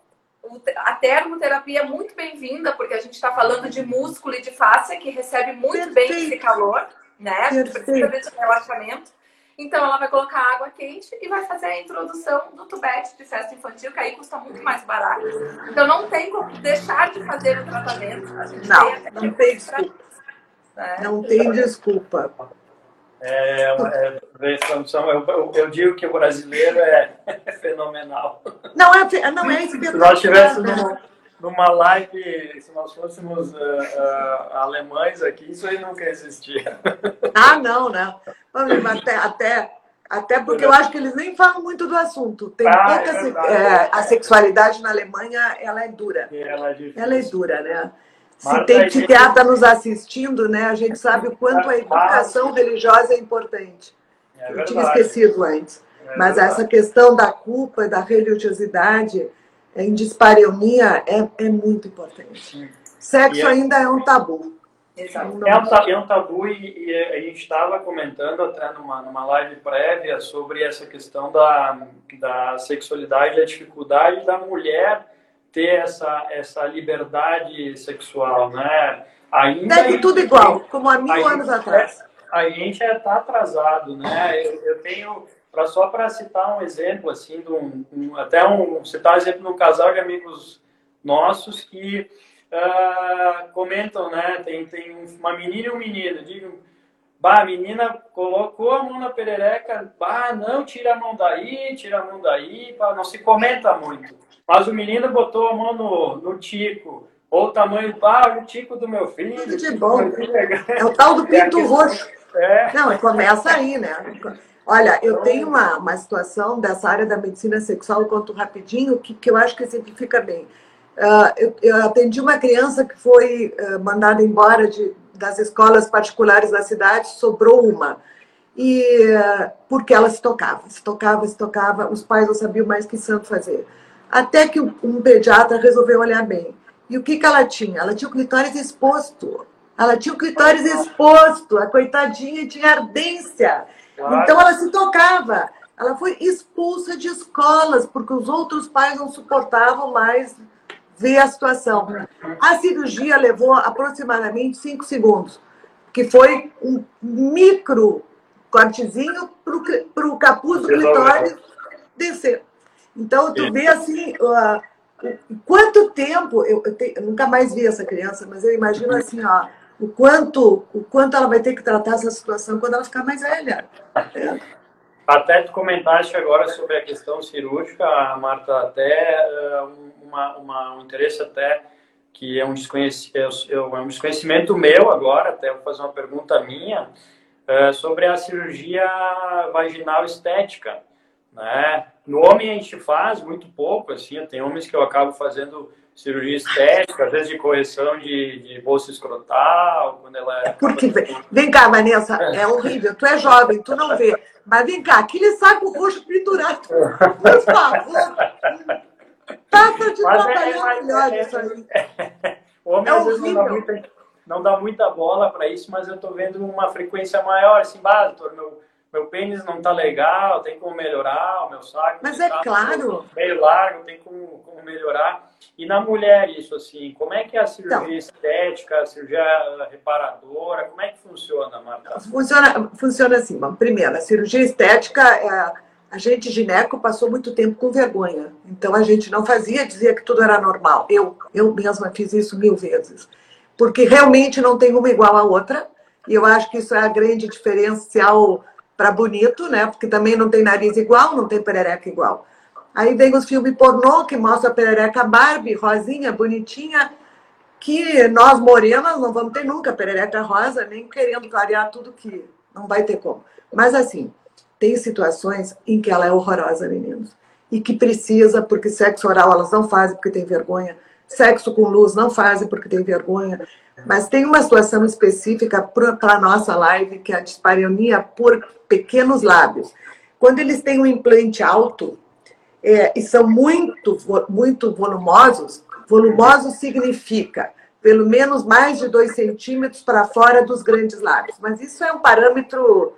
A termoterapia é muito bem-vinda, porque a gente está falando de músculo e de face que recebe muito bem esse Perfeito. calor, né? A gente precisa Perfeito. desse relaxamento. Então, ela vai colocar água quente e vai fazer a introdução do tubete de festa infantil, que aí custa muito mais barato. Então, não tem como deixar de fazer o tratamento. A gente Não, tem não tem desculpa. né? Não tem desculpa. É, é, eu, eu- digo que o brasileiro é, fenomenal. Não é, não é Se espetacular. nós estivéssemos numa, numa live, se nós fôssemos ah, ah, alemães aqui, isso aí nunca existia. Ah, não, né? Até, até, até porque eu acho que eles nem falam muito do assunto. Tem Ah, pouca é se- verdade. é, a sexualidade na Alemanha ela é dura. Ela é. Ela é dura, né? Se tem gente- psiquiatra nos assistindo, né? A gente sabe o quanto a educação religiosa é importante. É Eu tinha esquecido antes. É Mas essa questão da culpa e da religiosidade em dispareunia é, é muito importante. Sexo é- ainda é um tabu. É um, ta- é um tabu e, e a gente estava comentando até numa, numa live prévia sobre essa questão da, da sexualidade, a dificuldade da mulher ter essa, essa liberdade sexual, né? Ainda Deve tudo igual, como há mil anos gente atrás. é- a gente está atrasado, né? Eu, eu tenho, pra, só para citar um exemplo, assim, de um, um- até um, citar um exemplo de um casal de amigos nossos que ah, comentam, né? Tem, tem uma menina e um menino, digam, bah, a menina colocou a mão na perereca, bah, não, tira a mão daí, tira a mão daí, pá, não se comenta muito. Mas o menino botou a mão no, no tico, ou o tamanho, pá, o tico do meu filho. Tudo de tico bom. filho é É o tal do É pinto questão- roxo. é, Não, começa aí, né? Olha, eu tenho uma, uma situação dessa área da medicina sexual, eu conto rapidinho, que, que eu acho que exemplifica bem. Ah, eu, eu atendi uma criança que foi ah, mandada embora de, das escolas particulares da cidade, sobrou uma. E porque ela se tocava, se tocava, se tocava, os pais não sabiam mais que santo fazer. Até que um, um pediatra resolveu olhar bem. E o que, que ela tinha? Ela tinha o clitóris exposto. Ela tinha o clitóris exposto, a coitadinha tinha ardência. claro. Então ela se tocava. Ela foi expulsa de escolas, porque os outros pais não suportavam mais ver a situação. A cirurgia levou aproximadamente cinco segundos, que foi um micro cortezinho para o capuz do clitóris descer. Então, tu vê assim, o- quanto tempo, eu, eu te- eu nunca mais vi essa criança, mas eu imagino assim, ó, o quanto, o quanto ela vai ter que tratar essa situação quando ela ficar mais velha. Até tu comentaste agora sobre a questão cirúrgica, Marta, até eh, uma, uma- um interesse até que é um, eu- eu- é um desconhecimento meu agora, até vou fazer uma pergunta minha, eh, sobre a cirurgia vaginal estética. Né? No homem a gente faz muito pouco, assim, tem homens que eu acabo fazendo cirurgia estética, às vezes de correção de, de bolsa escrotal, quando ela é... Porque, vem, cá, Vanessa, é horrível. Tu é jovem, tu não vê. Mas vem cá, aquele saco roxo pendurado. Por favor. Passa de Mas é- melhor é- isso aí. O homem É às vezes não dá muita, não dá muita bola para isso, mas eu estou vendo uma frequência maior, assim, bah, doutor, meu, meu pênis não tá legal, tem como melhorar, o meu saco. Mas é tá claro. Meio largo, tem como, como melhorar. E na mulher, isso assim, como é que é a cirurgia então, estética, a cirurgia reparadora, como é que funciona, Marta? Funciona, funciona assim, bom, primeiro, a cirurgia estética, é, a gente gineco passou muito tempo com vergonha. Então a gente não fazia, dizia que tudo era normal. Eu, eu mesma fiz isso mil vezes. Porque realmente não tem uma igual à outra. E eu acho que isso é a grande diferencial para bonito, né? Porque também não tem nariz igual, não tem perereca igual. Aí vem os filmes pornô que mostra a perereca Barbie, rosinha, bonitinha, que nós morenas não vamos ter nunca perereca rosa, nem querendo clarear tudo que não vai ter como. Mas assim, tem situações em que ela é horrorosa, meninos. E que precisa, porque sexo oral elas não fazem porque tem vergonha, sexo com luz não fazem porque tem vergonha. Mas tem uma situação específica para a nossa live, que é a dispareunia por pequenos lábios. Quando eles têm um implante alto é, e são muito, muito volumosos, volumoso significa pelo menos mais de dois centímetros para fora dos grandes lábios. Mas isso é um parâmetro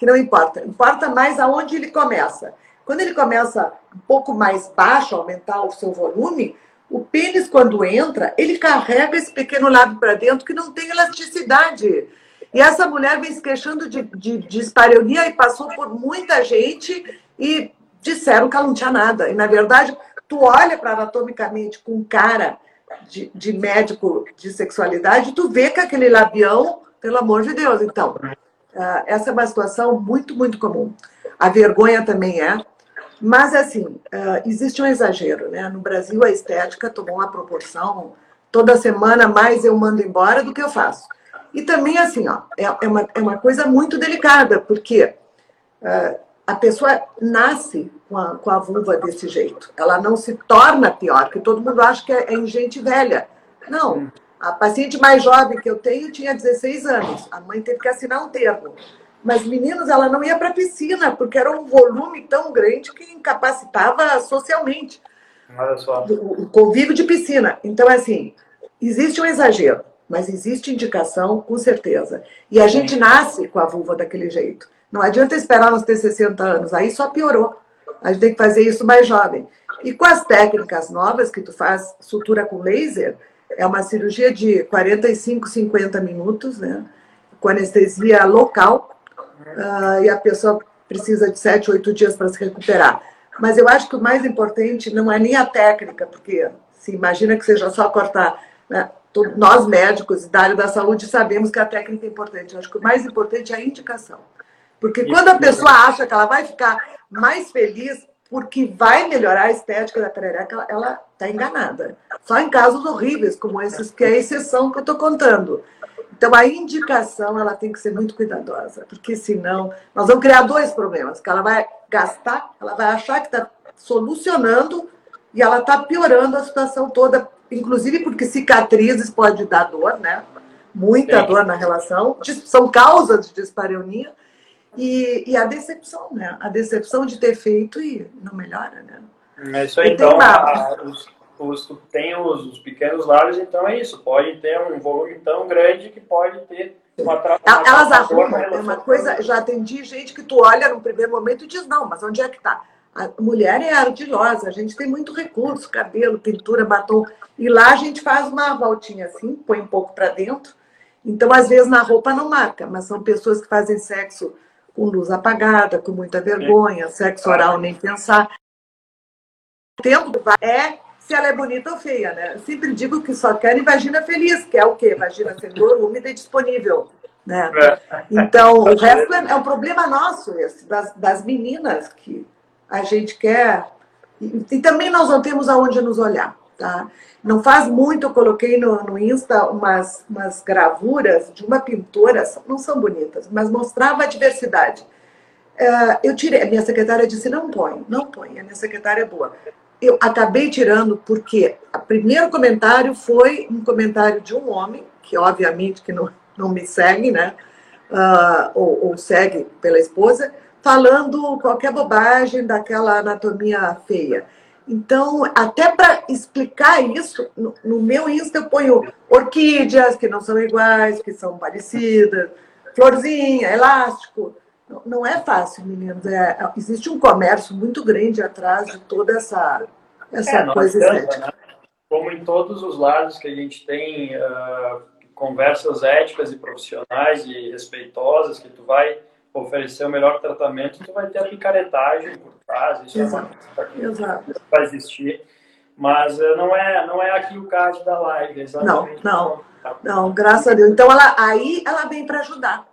que não importa. Importa mais aonde ele começa. Quando ele começa um pouco mais baixo, aumentar o seu volume, o pênis, quando entra, ele carrega esse pequeno lábio para dentro que não tem elasticidade. E essa mulher vem se queixando de, de, de espareunia e passou por muita gente e disseram que ela não tinha nada. E, na verdade, tu olha para anatomicamente com cara de, de médico de sexualidade, tu vê que aquele labião, pelo amor de Deus. Então, essa é uma situação muito, muito comum. A vergonha também é. Mas, assim, uh, existe um exagero, né? No Brasil, a estética tomou uma proporção. Toda semana mais eu mando embora do que eu faço. E também, assim, ó, é, é, uma, é uma coisa muito delicada, porque uh, a pessoa nasce com a, com a vulva desse jeito. Ela não se torna pior, porque todo mundo acha que é, é em gente velha. Não. A paciente mais jovem que eu tenho tinha 16 anos. A mãe teve que assinar um termo. Mas, meninos, ela não ia para a piscina, porque era um volume tão grande que incapacitava socialmente. Olha só. O convívio de piscina. Então, assim, existe um exagero, mas existe indicação, com certeza. E a gente nasce com a vulva daquele jeito. Não adianta esperar nós ter 60 anos, aí só piorou. A gente tem que fazer isso mais jovem. E com as técnicas novas que tu faz, sutura com laser, é uma cirurgia de 45, 50 minutos, né? Com anestesia local, uh, e a pessoa precisa de sete, oito dias para se recuperar. Mas eu acho que o mais importante não é nem a técnica, porque se imagina que seja só cortar. Né? Nós médicos da área da saúde sabemos que a técnica é importante. Eu acho que o mais importante é a indicação. Porque quando a pessoa acha que ela vai ficar mais feliz porque vai melhorar a estética da perereca, ela está enganada. Só em casos horríveis, como esses, que é a exceção que eu estou contando. Então, a indicação ela tem que ser muito cuidadosa, porque senão nós vamos criar dois problemas: que ela vai gastar, ela vai achar que está solucionando e ela está piorando a situação toda, inclusive porque cicatrizes pode dar dor, né? Muita dor na relação, são causas de dispareunia. E, e, a decepção, né? A decepção de ter feito e não melhora, né? É isso aí, então, a, os, os, tem os, os, pequenos lábios, então é isso. Pode ter um volume tão grande que pode ter uma uma Elas arrumam, é uma coisa, já atendi gente que tu olha no primeiro momento e diz, não, mas onde é que tá? A mulher é ardilosa, a gente tem muito recurso, cabelo, pintura, batom. E lá a gente faz uma voltinha assim, põe um pouco para dentro. Então, às vezes, na roupa não marca, mas são pessoas que fazem sexo com luz apagada, com muita vergonha, sexo oral nem pensar. O tempo é se ela é bonita ou feia, né? Eu sempre digo que só querem vagina feliz, que é o quê? Vagina sem dor, úmida e disponível. Né? É. Então, o resto é, é um problema nosso, esse, das, das meninas, que a gente quer. E, e, também nós não temos aonde nos olhar. Tá? Não faz muito, eu coloquei no, no Insta umas, umas gravuras de uma pintora, não são bonitas, mas mostrava a diversidade. Uh, eu tirei, a minha secretária disse: não põe, não põe, a minha secretária é boa eu acabei tirando porque o primeiro comentário foi um comentário de um homem, que obviamente que não, não me segue, né? Uh, ou, ou, segue pela esposa, falando qualquer bobagem daquela anatomia feia. Então, até para explicar isso, no, no, meu Insta eu ponho orquídeas que não são iguais, que são parecidas, florzinha, elástico. Não, não é fácil, meninos. É, existe um comércio muito grande atrás de toda essa, essa é, coisa estética. Né? Como em todos os lados que a gente tem uh, conversas éticas e profissionais e respeitosas, que tu vai oferecer o melhor tratamento, tu vai ter a picaretagem por trás, isso Exato. é vai existir. Mas uh, não é, não é aqui o caso da live, exatamente. Não, não, não, graças a Deus. Então, ela, aí ela vem para ajudar.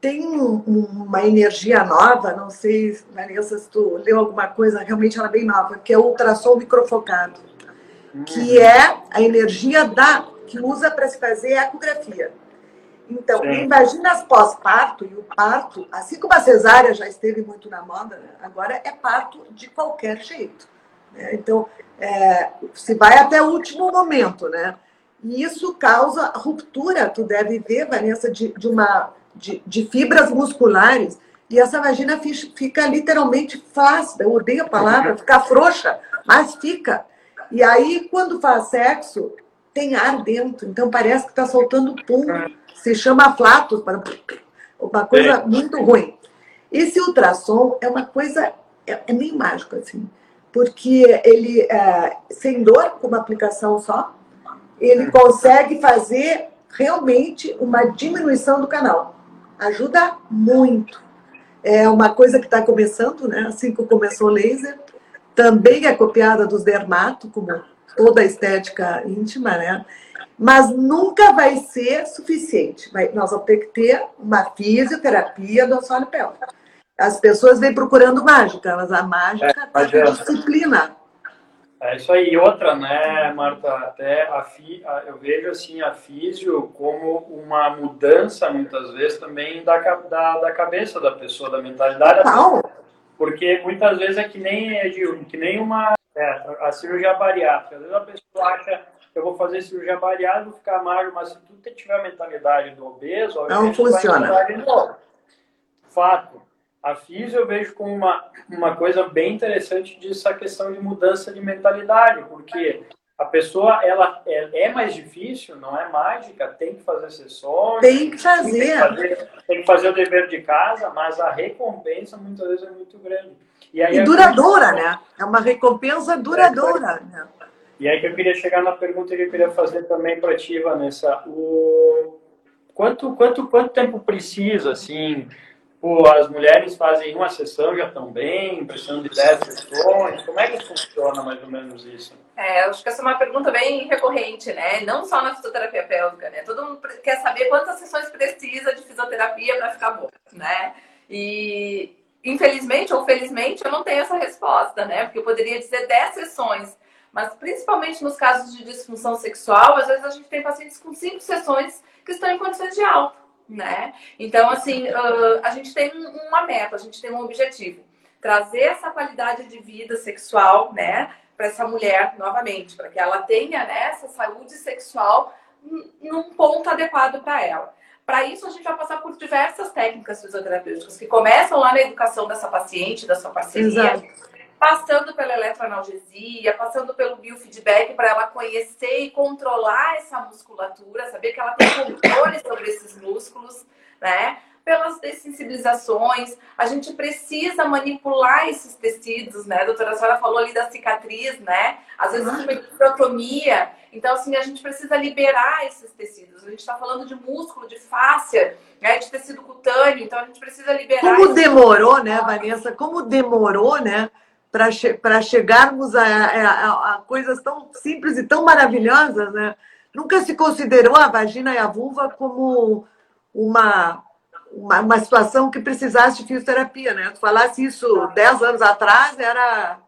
Tem um, uma energia nova, não sei, Vanessa, se tu leu alguma coisa, realmente ela é bem nova, que é o ultrassom microfocado, uhum. que é a energia da que usa para se fazer ecografia. Então, Sim. imagina as pós-parto e o parto, assim como a cesárea já esteve muito na moda, né? agora é parto de qualquer jeito. Né? Então, é, se vai até o último momento, né? E isso causa ruptura, tu deve ver, Vanessa, de, de uma, de, de fibras musculares, e essa vagina fica literalmente flácida, eu odeio a palavra, fica frouxa, mas fica. E aí, quando faz sexo, tem ar dentro, então parece que está soltando pum se chama flato, uma coisa é. muito ruim. Esse ultrassom é uma coisa, é, é meio mágico, assim, porque ele, é, sem dor, com uma aplicação só, ele consegue fazer realmente uma diminuição do canal. Ajuda muito. É uma coisa que está começando, né? Assim que começou o laser. Também é copiada dos dermato, como toda a estética íntima, né? Mas nunca vai ser suficiente. Vai, nós vamos ter que ter uma fisioterapia do assoalho pélvico. As pessoas vêm procurando mágica, mas a mágica é, tá disciplina. É isso aí. E outra, né, Marta, até a, fi, a, eu vejo assim a físio como uma mudança, muitas vezes, também da, da, da cabeça da pessoa, da mentalidade. Porque muitas vezes é que nem, é que nem uma é, a cirurgia bariátrica. Às vezes a pessoa acha eu vou fazer cirurgia bariátrica, vou ficar magro, mas se tu tiver a mentalidade do obeso, não funciona. Fato. A física eu vejo como uma, uma coisa bem interessante disso, a questão de mudança de mentalidade, porque a pessoa ela é, é, mais difícil, não é mágica, tem que fazer sessões. Tem que fazer. Tem que fazer, tem que fazer o dever de casa, mas a recompensa muitas vezes é muito grande. E, e duradoura, né? É uma recompensa duradoura. É, né? E aí que eu queria chegar na pergunta que eu queria fazer também para ti, Vanessa. O... Quanto, quanto, quanto tempo precisa, assim, Pô, as mulheres fazem uma sessão já estão bem, precisando de 10 sessões. Como é que funciona mais ou menos isso? É, acho que essa é uma pergunta bem recorrente, né? Não só na fisioterapia pélvica, né? Todo mundo quer saber quantas sessões precisa de fisioterapia para ficar bom, né? E infelizmente ou felizmente eu não tenho essa resposta, né? Porque eu poderia dizer 10 sessões mas principalmente nos casos de disfunção sexual, às vezes a gente tem pacientes com cinco sessões que estão em condições de alta, né? Então, assim, a gente tem uma meta, a gente tem um objetivo. Trazer essa qualidade de vida sexual, né? Para essa mulher, novamente, para que ela tenha né, essa saúde sexual num ponto adequado para ela. Para isso, a gente vai passar por diversas técnicas fisioterapêuticas que começam lá na educação dessa paciente, da sua parceria. Exato passando pela eletroanalgesia, passando pelo biofeedback para ela conhecer e controlar essa musculatura, saber que ela tem controle sobre esses músculos, né? Pelas dessensibilizações, a gente precisa manipular esses tecidos, né? A doutora Sora falou ali da cicatriz, né? Às vezes uma protomia. Então, assim, a gente precisa liberar esses tecidos. A gente está falando de músculo, de fácia, né? de tecido cutâneo. Então, a gente precisa liberar. Como demorou, né, Vanessa? Como demorou, né? Para che chegarmos a, a, a, coisas tão simples e tão maravilhosas, né? Nunca se considerou a vagina e a vulva como uma, uma, uma situação que precisasse de fisioterapia, né? Se falasse isso 10 anos atrás, era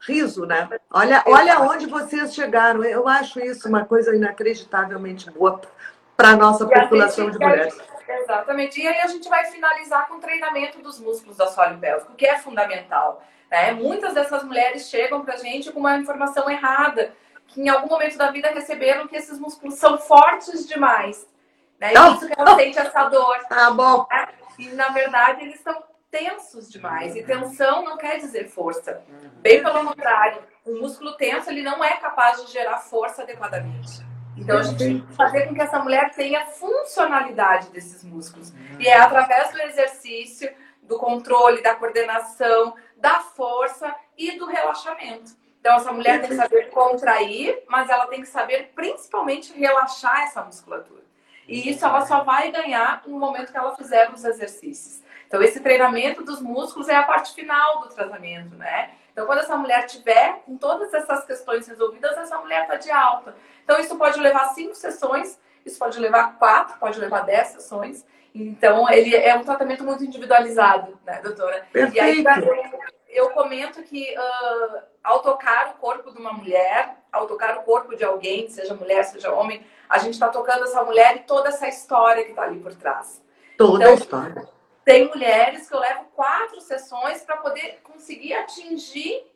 riso, né? Olha, olha onde vocês chegaram. Eu acho isso uma coisa inacreditavelmente boa para a nossa população de mulheres. Exatamente. E aí a gente vai finalizar com o treinamento dos músculos do assoalho pélvico, que é fundamental. Né? Muitas dessas mulheres chegam para a gente com uma informação errada, que em algum momento da vida receberam que esses músculos são fortes demais. Né? E isso que ela sente essa dor. Tá bom. Né? E na verdade eles estão tensos demais. E tensão não quer dizer força. Bem pelo contrário, o músculo tenso ele não é capaz de gerar força adequadamente. Então a gente tem que fazer com que essa mulher tenha funcionalidade desses músculos. E é através do exercício, do controle, da coordenação, da força e do relaxamento. Então essa mulher tem que saber contrair, mas ela tem que saber principalmente relaxar essa musculatura. E isso ela só vai ganhar no momento que ela fizer os exercícios. Então esse treinamento dos músculos é a parte final do tratamento, né? Então quando essa mulher tiver com todas essas questões resolvidas, essa mulher está de alta. Então, isso pode levar cinco sessões, isso pode levar quatro, pode levar dez sessões. Então, ele é um tratamento muito individualizado, né, doutora? Perfeito. E aí, eu, comento que uh, ao tocar o corpo de uma mulher, ao tocar o corpo de alguém, seja mulher, seja homem, a gente está tocando essa mulher e toda essa história que está ali por trás. Toda então, a história. Tem mulheres que eu levo quatro sessões para poder conseguir atingir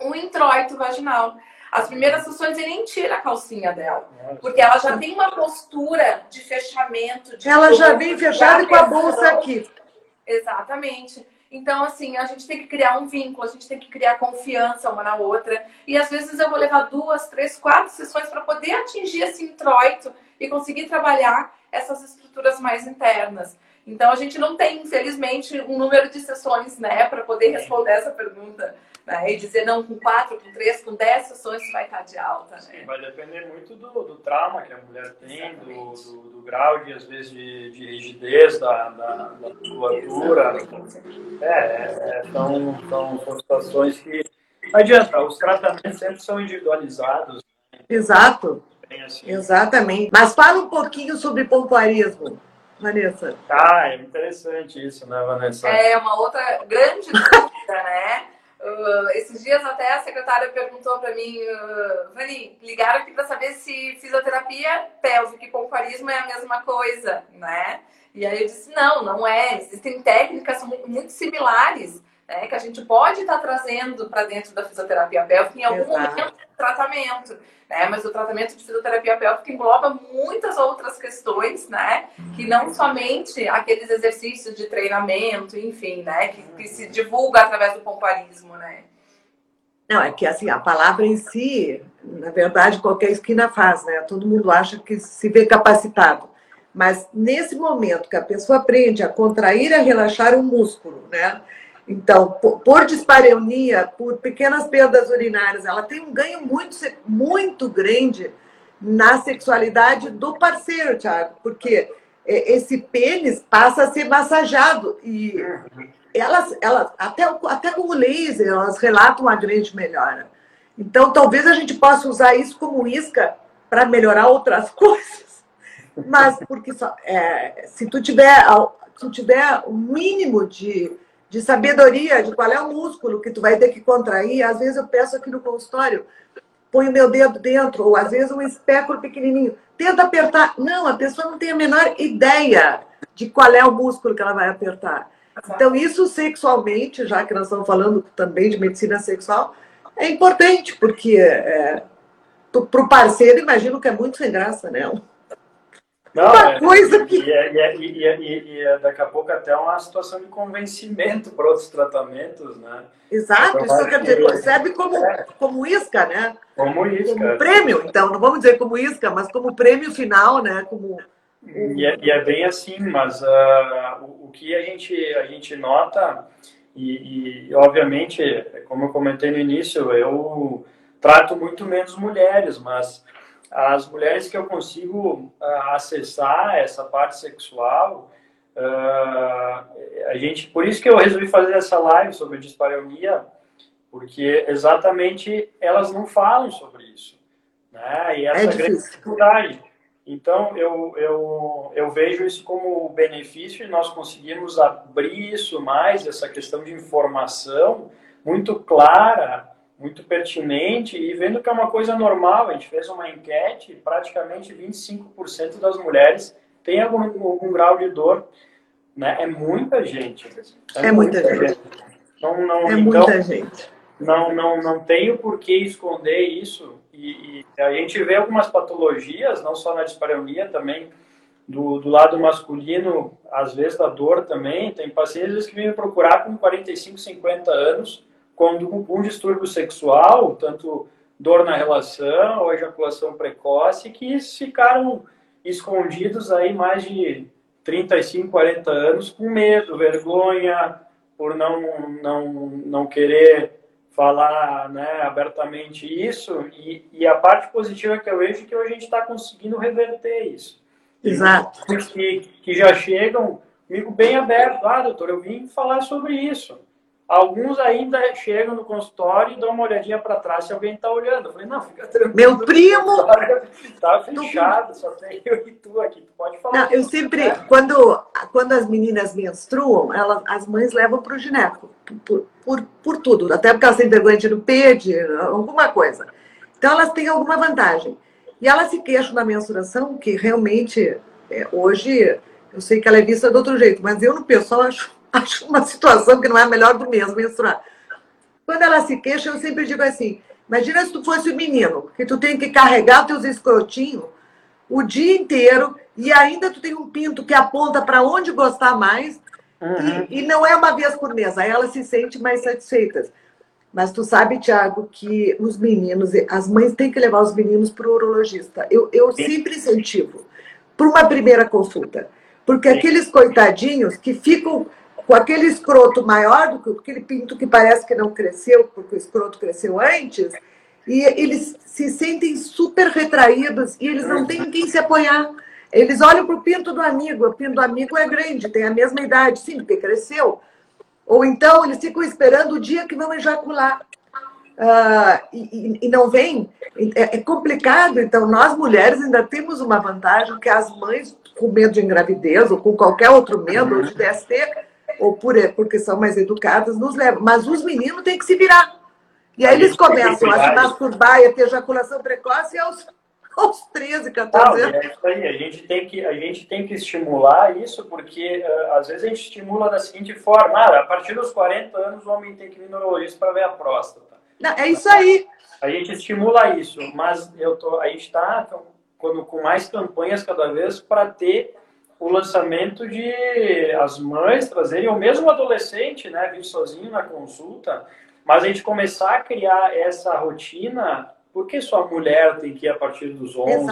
um introito vaginal. As primeiras sessões ele nem tira a calcinha dela. Porque ela já tem uma postura de fechamento. De ela já vem fechada com a bolsa aqui. Exatamente. Então, assim, a gente tem que criar um vínculo, a gente tem que criar confiança uma na outra. E às vezes eu vou levar duas, três, quatro sessões para poder atingir esse introito e conseguir trabalhar essas estruturas mais internas. Então, a gente não tem, infelizmente, um número de sessões, né, para poder responder essa pergunta. Né? E dizer, não, com quatro, com três, com dez sessões você vai estar de alta. Né? Sim, vai depender muito do, do trauma que a mulher tem, do, do, do, grau, de, às vezes, de, de rigidez da, da, da musculatura. É, é, são, são, são situações que. Não adianta, os tratamentos sempre são individualizados. Né? Exato. Assim. Exatamente. Mas fala um pouquinho sobre pompoarismo. Vanessa. Ah, é interessante isso, né, Vanessa? É uma outra grande dúvida, né? Uh, esses dias até a secretária perguntou para mim, uh, Vani, ligaram aqui para saber se fisioterapia pélvica e pompoarismo é a mesma coisa, né? E aí eu disse, não, não é. Existem técnicas muito similares né, que a gente pode estar tá trazendo para dentro da fisioterapia pélvica em algum Exato. momento do tratamento. Né? Mas o tratamento de fisioterapia pélvica engloba muitas outras questões, né? Que não somente aqueles exercícios de treinamento, enfim, né? Que, que se divulga através do pomparismo, né? Não, é que assim, a palavra em si, na verdade, qualquer esquina faz, né? Todo mundo acha que se vê capacitado. Mas nesse momento que a pessoa aprende a contrair e a relaxar o músculo, né? Então, por dispareunia, por pequenas perdas urinárias, ela tem um ganho muito, muito grande na sexualidade do parceiro, Thiago, porque esse pênis passa a ser massageado e elas, elas até, até com o laser, elas relatam uma grande melhora. Então, talvez a gente possa usar isso como isca para melhorar outras coisas. Mas, porque só, é, se tu tiver, se tu tiver o mínimo de de sabedoria de qual é o músculo que tu vai ter que contrair. Às vezes eu peço aqui no consultório, põe o meu dedo dentro, ou às vezes um espéculo pequenininho. Tenta apertar. Não, a pessoa não tem a menor ideia de qual é o músculo que ela vai apertar. Então, isso sexualmente, já que nós estamos falando também de medicina sexual, é importante, porque é, para o parceiro, imagino que é muito sem graça, né? Não, uma é, coisa que. E, é, e, e, e, daqui a pouco até uma situação de convencimento para outros tratamentos, né? Exato, então, isso quer dizer, percebe como, é. como isca, né? Como isca. Como prêmio, então, não vamos dizer como isca, mas como prêmio final, né? Como. E é, e é bem assim, mas uh, o, o, que a gente, a gente nota, e, e obviamente, como eu comentei no início, eu trato muito menos mulheres, mas as mulheres que eu consigo uh, acessar essa parte sexual, uh, a gente, por isso que eu resolvi fazer essa live sobre dispareunia, porque exatamente elas não falam sobre isso, né? E essa é grande dificuldade. Então eu, eu, eu vejo isso como benefício e nós conseguimos abrir isso mais, essa questão de informação muito clara muito pertinente e vendo que é uma coisa normal. A gente fez uma enquete e praticamente 25% das mulheres têm algum, algum grau de dor. Né? É muita gente. É, é muita, muita, gente. gente. Não, não, é então, muita gente. Não, não, não tenho por que esconder isso. E, e, a gente vê algumas patologias, não só na dispareunia, também do, do lado masculino, às vezes da dor também, tem pacientes que vêm me procurar com 45, 50 anos, com um distúrbio sexual, tanto dor na relação ou ejaculação precoce, que ficaram escondidos aí mais de 35, 40 anos com medo, vergonha, por não, não, não querer falar né, abertamente isso. E, e a parte positiva que eu vejo é que hoje a gente está conseguindo reverter isso. Exato. Que, que já chegam comigo bem aberto. Ah, doutor, eu vim falar sobre isso. Alguns ainda chegam no consultório e dão uma olhadinha para trás se alguém está olhando. Eu falei, não, fica tranquilo. Meu primo! Está fechado, só tem eu e tu aqui. Tu pode falar. Não, eu sempre, quando, quando as meninas menstruam, elas, as mães levam para o gineco, por, por, por, tudo. Até porque elas têm vergonha de no pede, alguma coisa. Então, elas têm alguma vantagem. E elas se queixam da mensuração, que realmente, é, hoje, eu sei que ela é vista de outro jeito, mas eu, no pessoal, acho, acho uma situação que não é a melhor do mesmo menstruar. Quando ela se queixa, eu sempre digo assim: imagina se tu fosse o um menino, que tu tem que carregar teus escrotinhos o dia inteiro e ainda tu tem um pinto que aponta para onde gostar mais uhum. e, e, não é uma vez por mês. Aí elas se sentem mais satisfeitas. Mas tu sabe, Tiago, que os meninos, as mães têm que levar os meninos para o urologista. Eu, eu sempre incentivo para uma primeira consulta. Porque Sim. aqueles coitadinhos que ficam com aquele escroto maior do que aquele pinto que parece que não cresceu, porque o escroto cresceu antes, e eles se sentem super retraídos e eles não têm quem se apoiar. Eles olham para o pinto do amigo, o pinto do amigo é grande, tem a mesma idade, sim, porque cresceu. Ou então eles ficam esperando o dia que vão ejacular. Uh, e, e, não vem. É, é, complicado. Então, nós mulheres ainda temos uma vantagem que as mães, com medo de engravidez ou com qualquer outro medo, ou de DST, ou por, porque são mais educadas, nos levam. Mas os meninos têm que se virar. E aí eles começam a se masturbar e a ter ejaculação precoce aos aos 13, 14 anos. É isso aí, a gente tem que, a gente tem que estimular isso, porque uh, às vezes a gente estimula da seguinte forma: ah, a partir dos 40 anos o homem tem que ir no neurologista para ver a próstata. Não, é isso aí. A gente estimula isso, mas eu tô, a gente está com mais campanhas cada vez para ter o lançamento de as mães trazerem, ou mesmo o adolescente, né, vir sozinho na consulta, mas a gente começar a criar essa rotina por que só a mulher tem que ir a partir dos 11?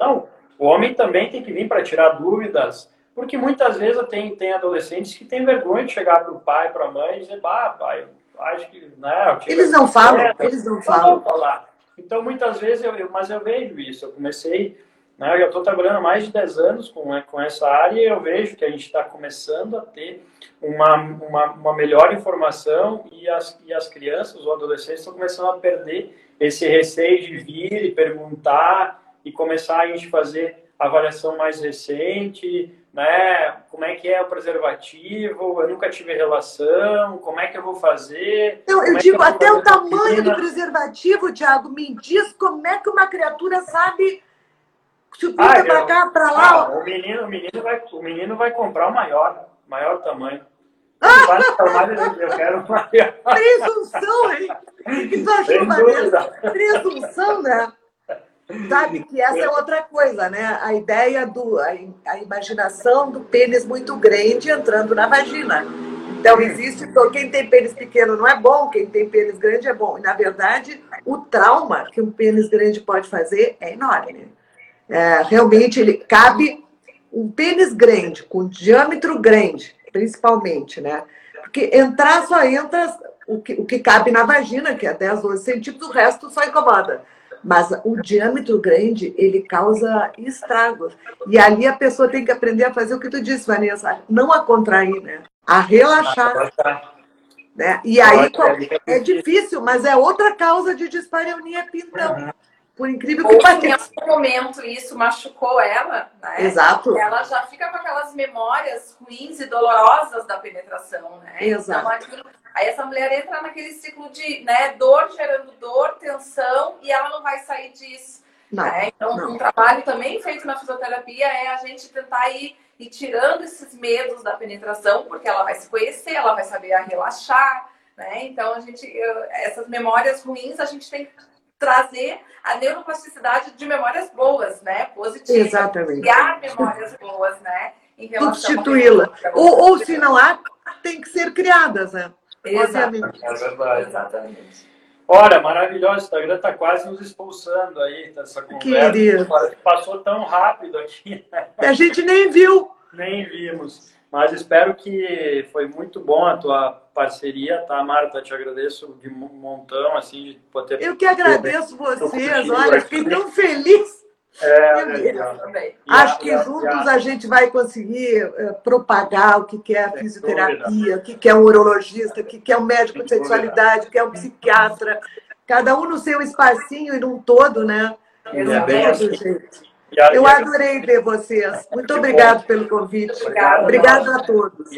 Não, o homem também tem que vir para tirar dúvidas, porque muitas vezes tem, tem adolescentes que têm vergonha de chegar para o pai, para a mãe e dizer, bah, pai, acho que. Né, eles não falam, eles não falam. Não falar. Então, muitas vezes, eu, mas eu vejo isso. Eu comecei, né, eu estou trabalhando há mais de 10 anos com, com essa área e eu vejo que a gente está começando a ter uma, uma, uma melhor informação e as, e as crianças, os adolescentes, estão começando a perder esse receio de vir e perguntar e começar a gente fazer avaliação mais recente, né? Como é que é o preservativo? Eu nunca tive relação, como é que eu vou fazer? Não, eu é digo, até o tamanho do preservativo, Tiago, me diz como é que uma criatura sabe se o ah, para cá, para lá. Ah, o, menino, o, menino vai, o menino vai comprar o maior, maior tamanho. Eu quero. Presunção, hein? Tu achou maneiro? Presunção, né? Sabe que essa é outra coisa, né? A ideia do. A, a imaginação do pênis muito grande entrando na vagina. Então, existe. Quem tem pênis pequeno não é bom, quem tem pênis grande é bom. E, na verdade, o trauma que um pênis grande pode fazer é enorme. É, realmente, ele cabe. Um pênis grande, com diâmetro grande, principalmente, né? Porque entrar só entra o que, o que cabe na vagina, que é 10, 12 centímetros, o resto só incomoda. Mas o diâmetro grande, ele causa estragos. E ali a pessoa tem que aprender a fazer o que tu disse, Vanessa, não a contrair, né? A relaxar. Né? E aí é difícil, mas é outra causa de dispareunia pintão. Uhum. Por incrível que pareça. Em algum momento isso machucou ela, né? Exato. Ela já fica com aquelas memórias ruins e dolorosas da penetração, né? Exato. Então, aí essa mulher entra naquele ciclo de né, dor gerando dor, tensão, e ela não vai sair disso. Não, né? Então, não. um trabalho também feito na fisioterapia é a gente tentar ir, ir tirando esses medos da penetração, porque ela vai se conhecer, ela vai saber relaxar, né? Então, a gente, essas memórias ruins, a gente tem que trazer a neuroplasticidade de memórias boas, né? Positivas. Exatamente. Criar memórias boas, né? Substituí-la. Ou, ou se não há, tem que ser criadas, né? Exatamente. É verdade. Exatamente. Ora, maravilhoso, o Instagram está quase nos expulsando aí, essa conversa. Querido. Passou tão rápido aqui, né? A gente nem viu. nem vimos. Mas espero que foi muito bom a tua parceria, tá, Marta? Te agradeço de um montão, assim, de poder... Eu que agradeço vocês. Olha, fiquei tão feliz. É, a- Acho que a- juntos a- a gente vai conseguir eh, propagar o que que é a fisioterapia, o que que é um urologista, o que que é um médico de sexualidade, o que é um psiquiatra. Cada um no seu espacinho e num todo, né? É bem assim. gente. Eu adorei ver vocês. Muito obrigado pelo convite. Obrigada. Obrigada a todos.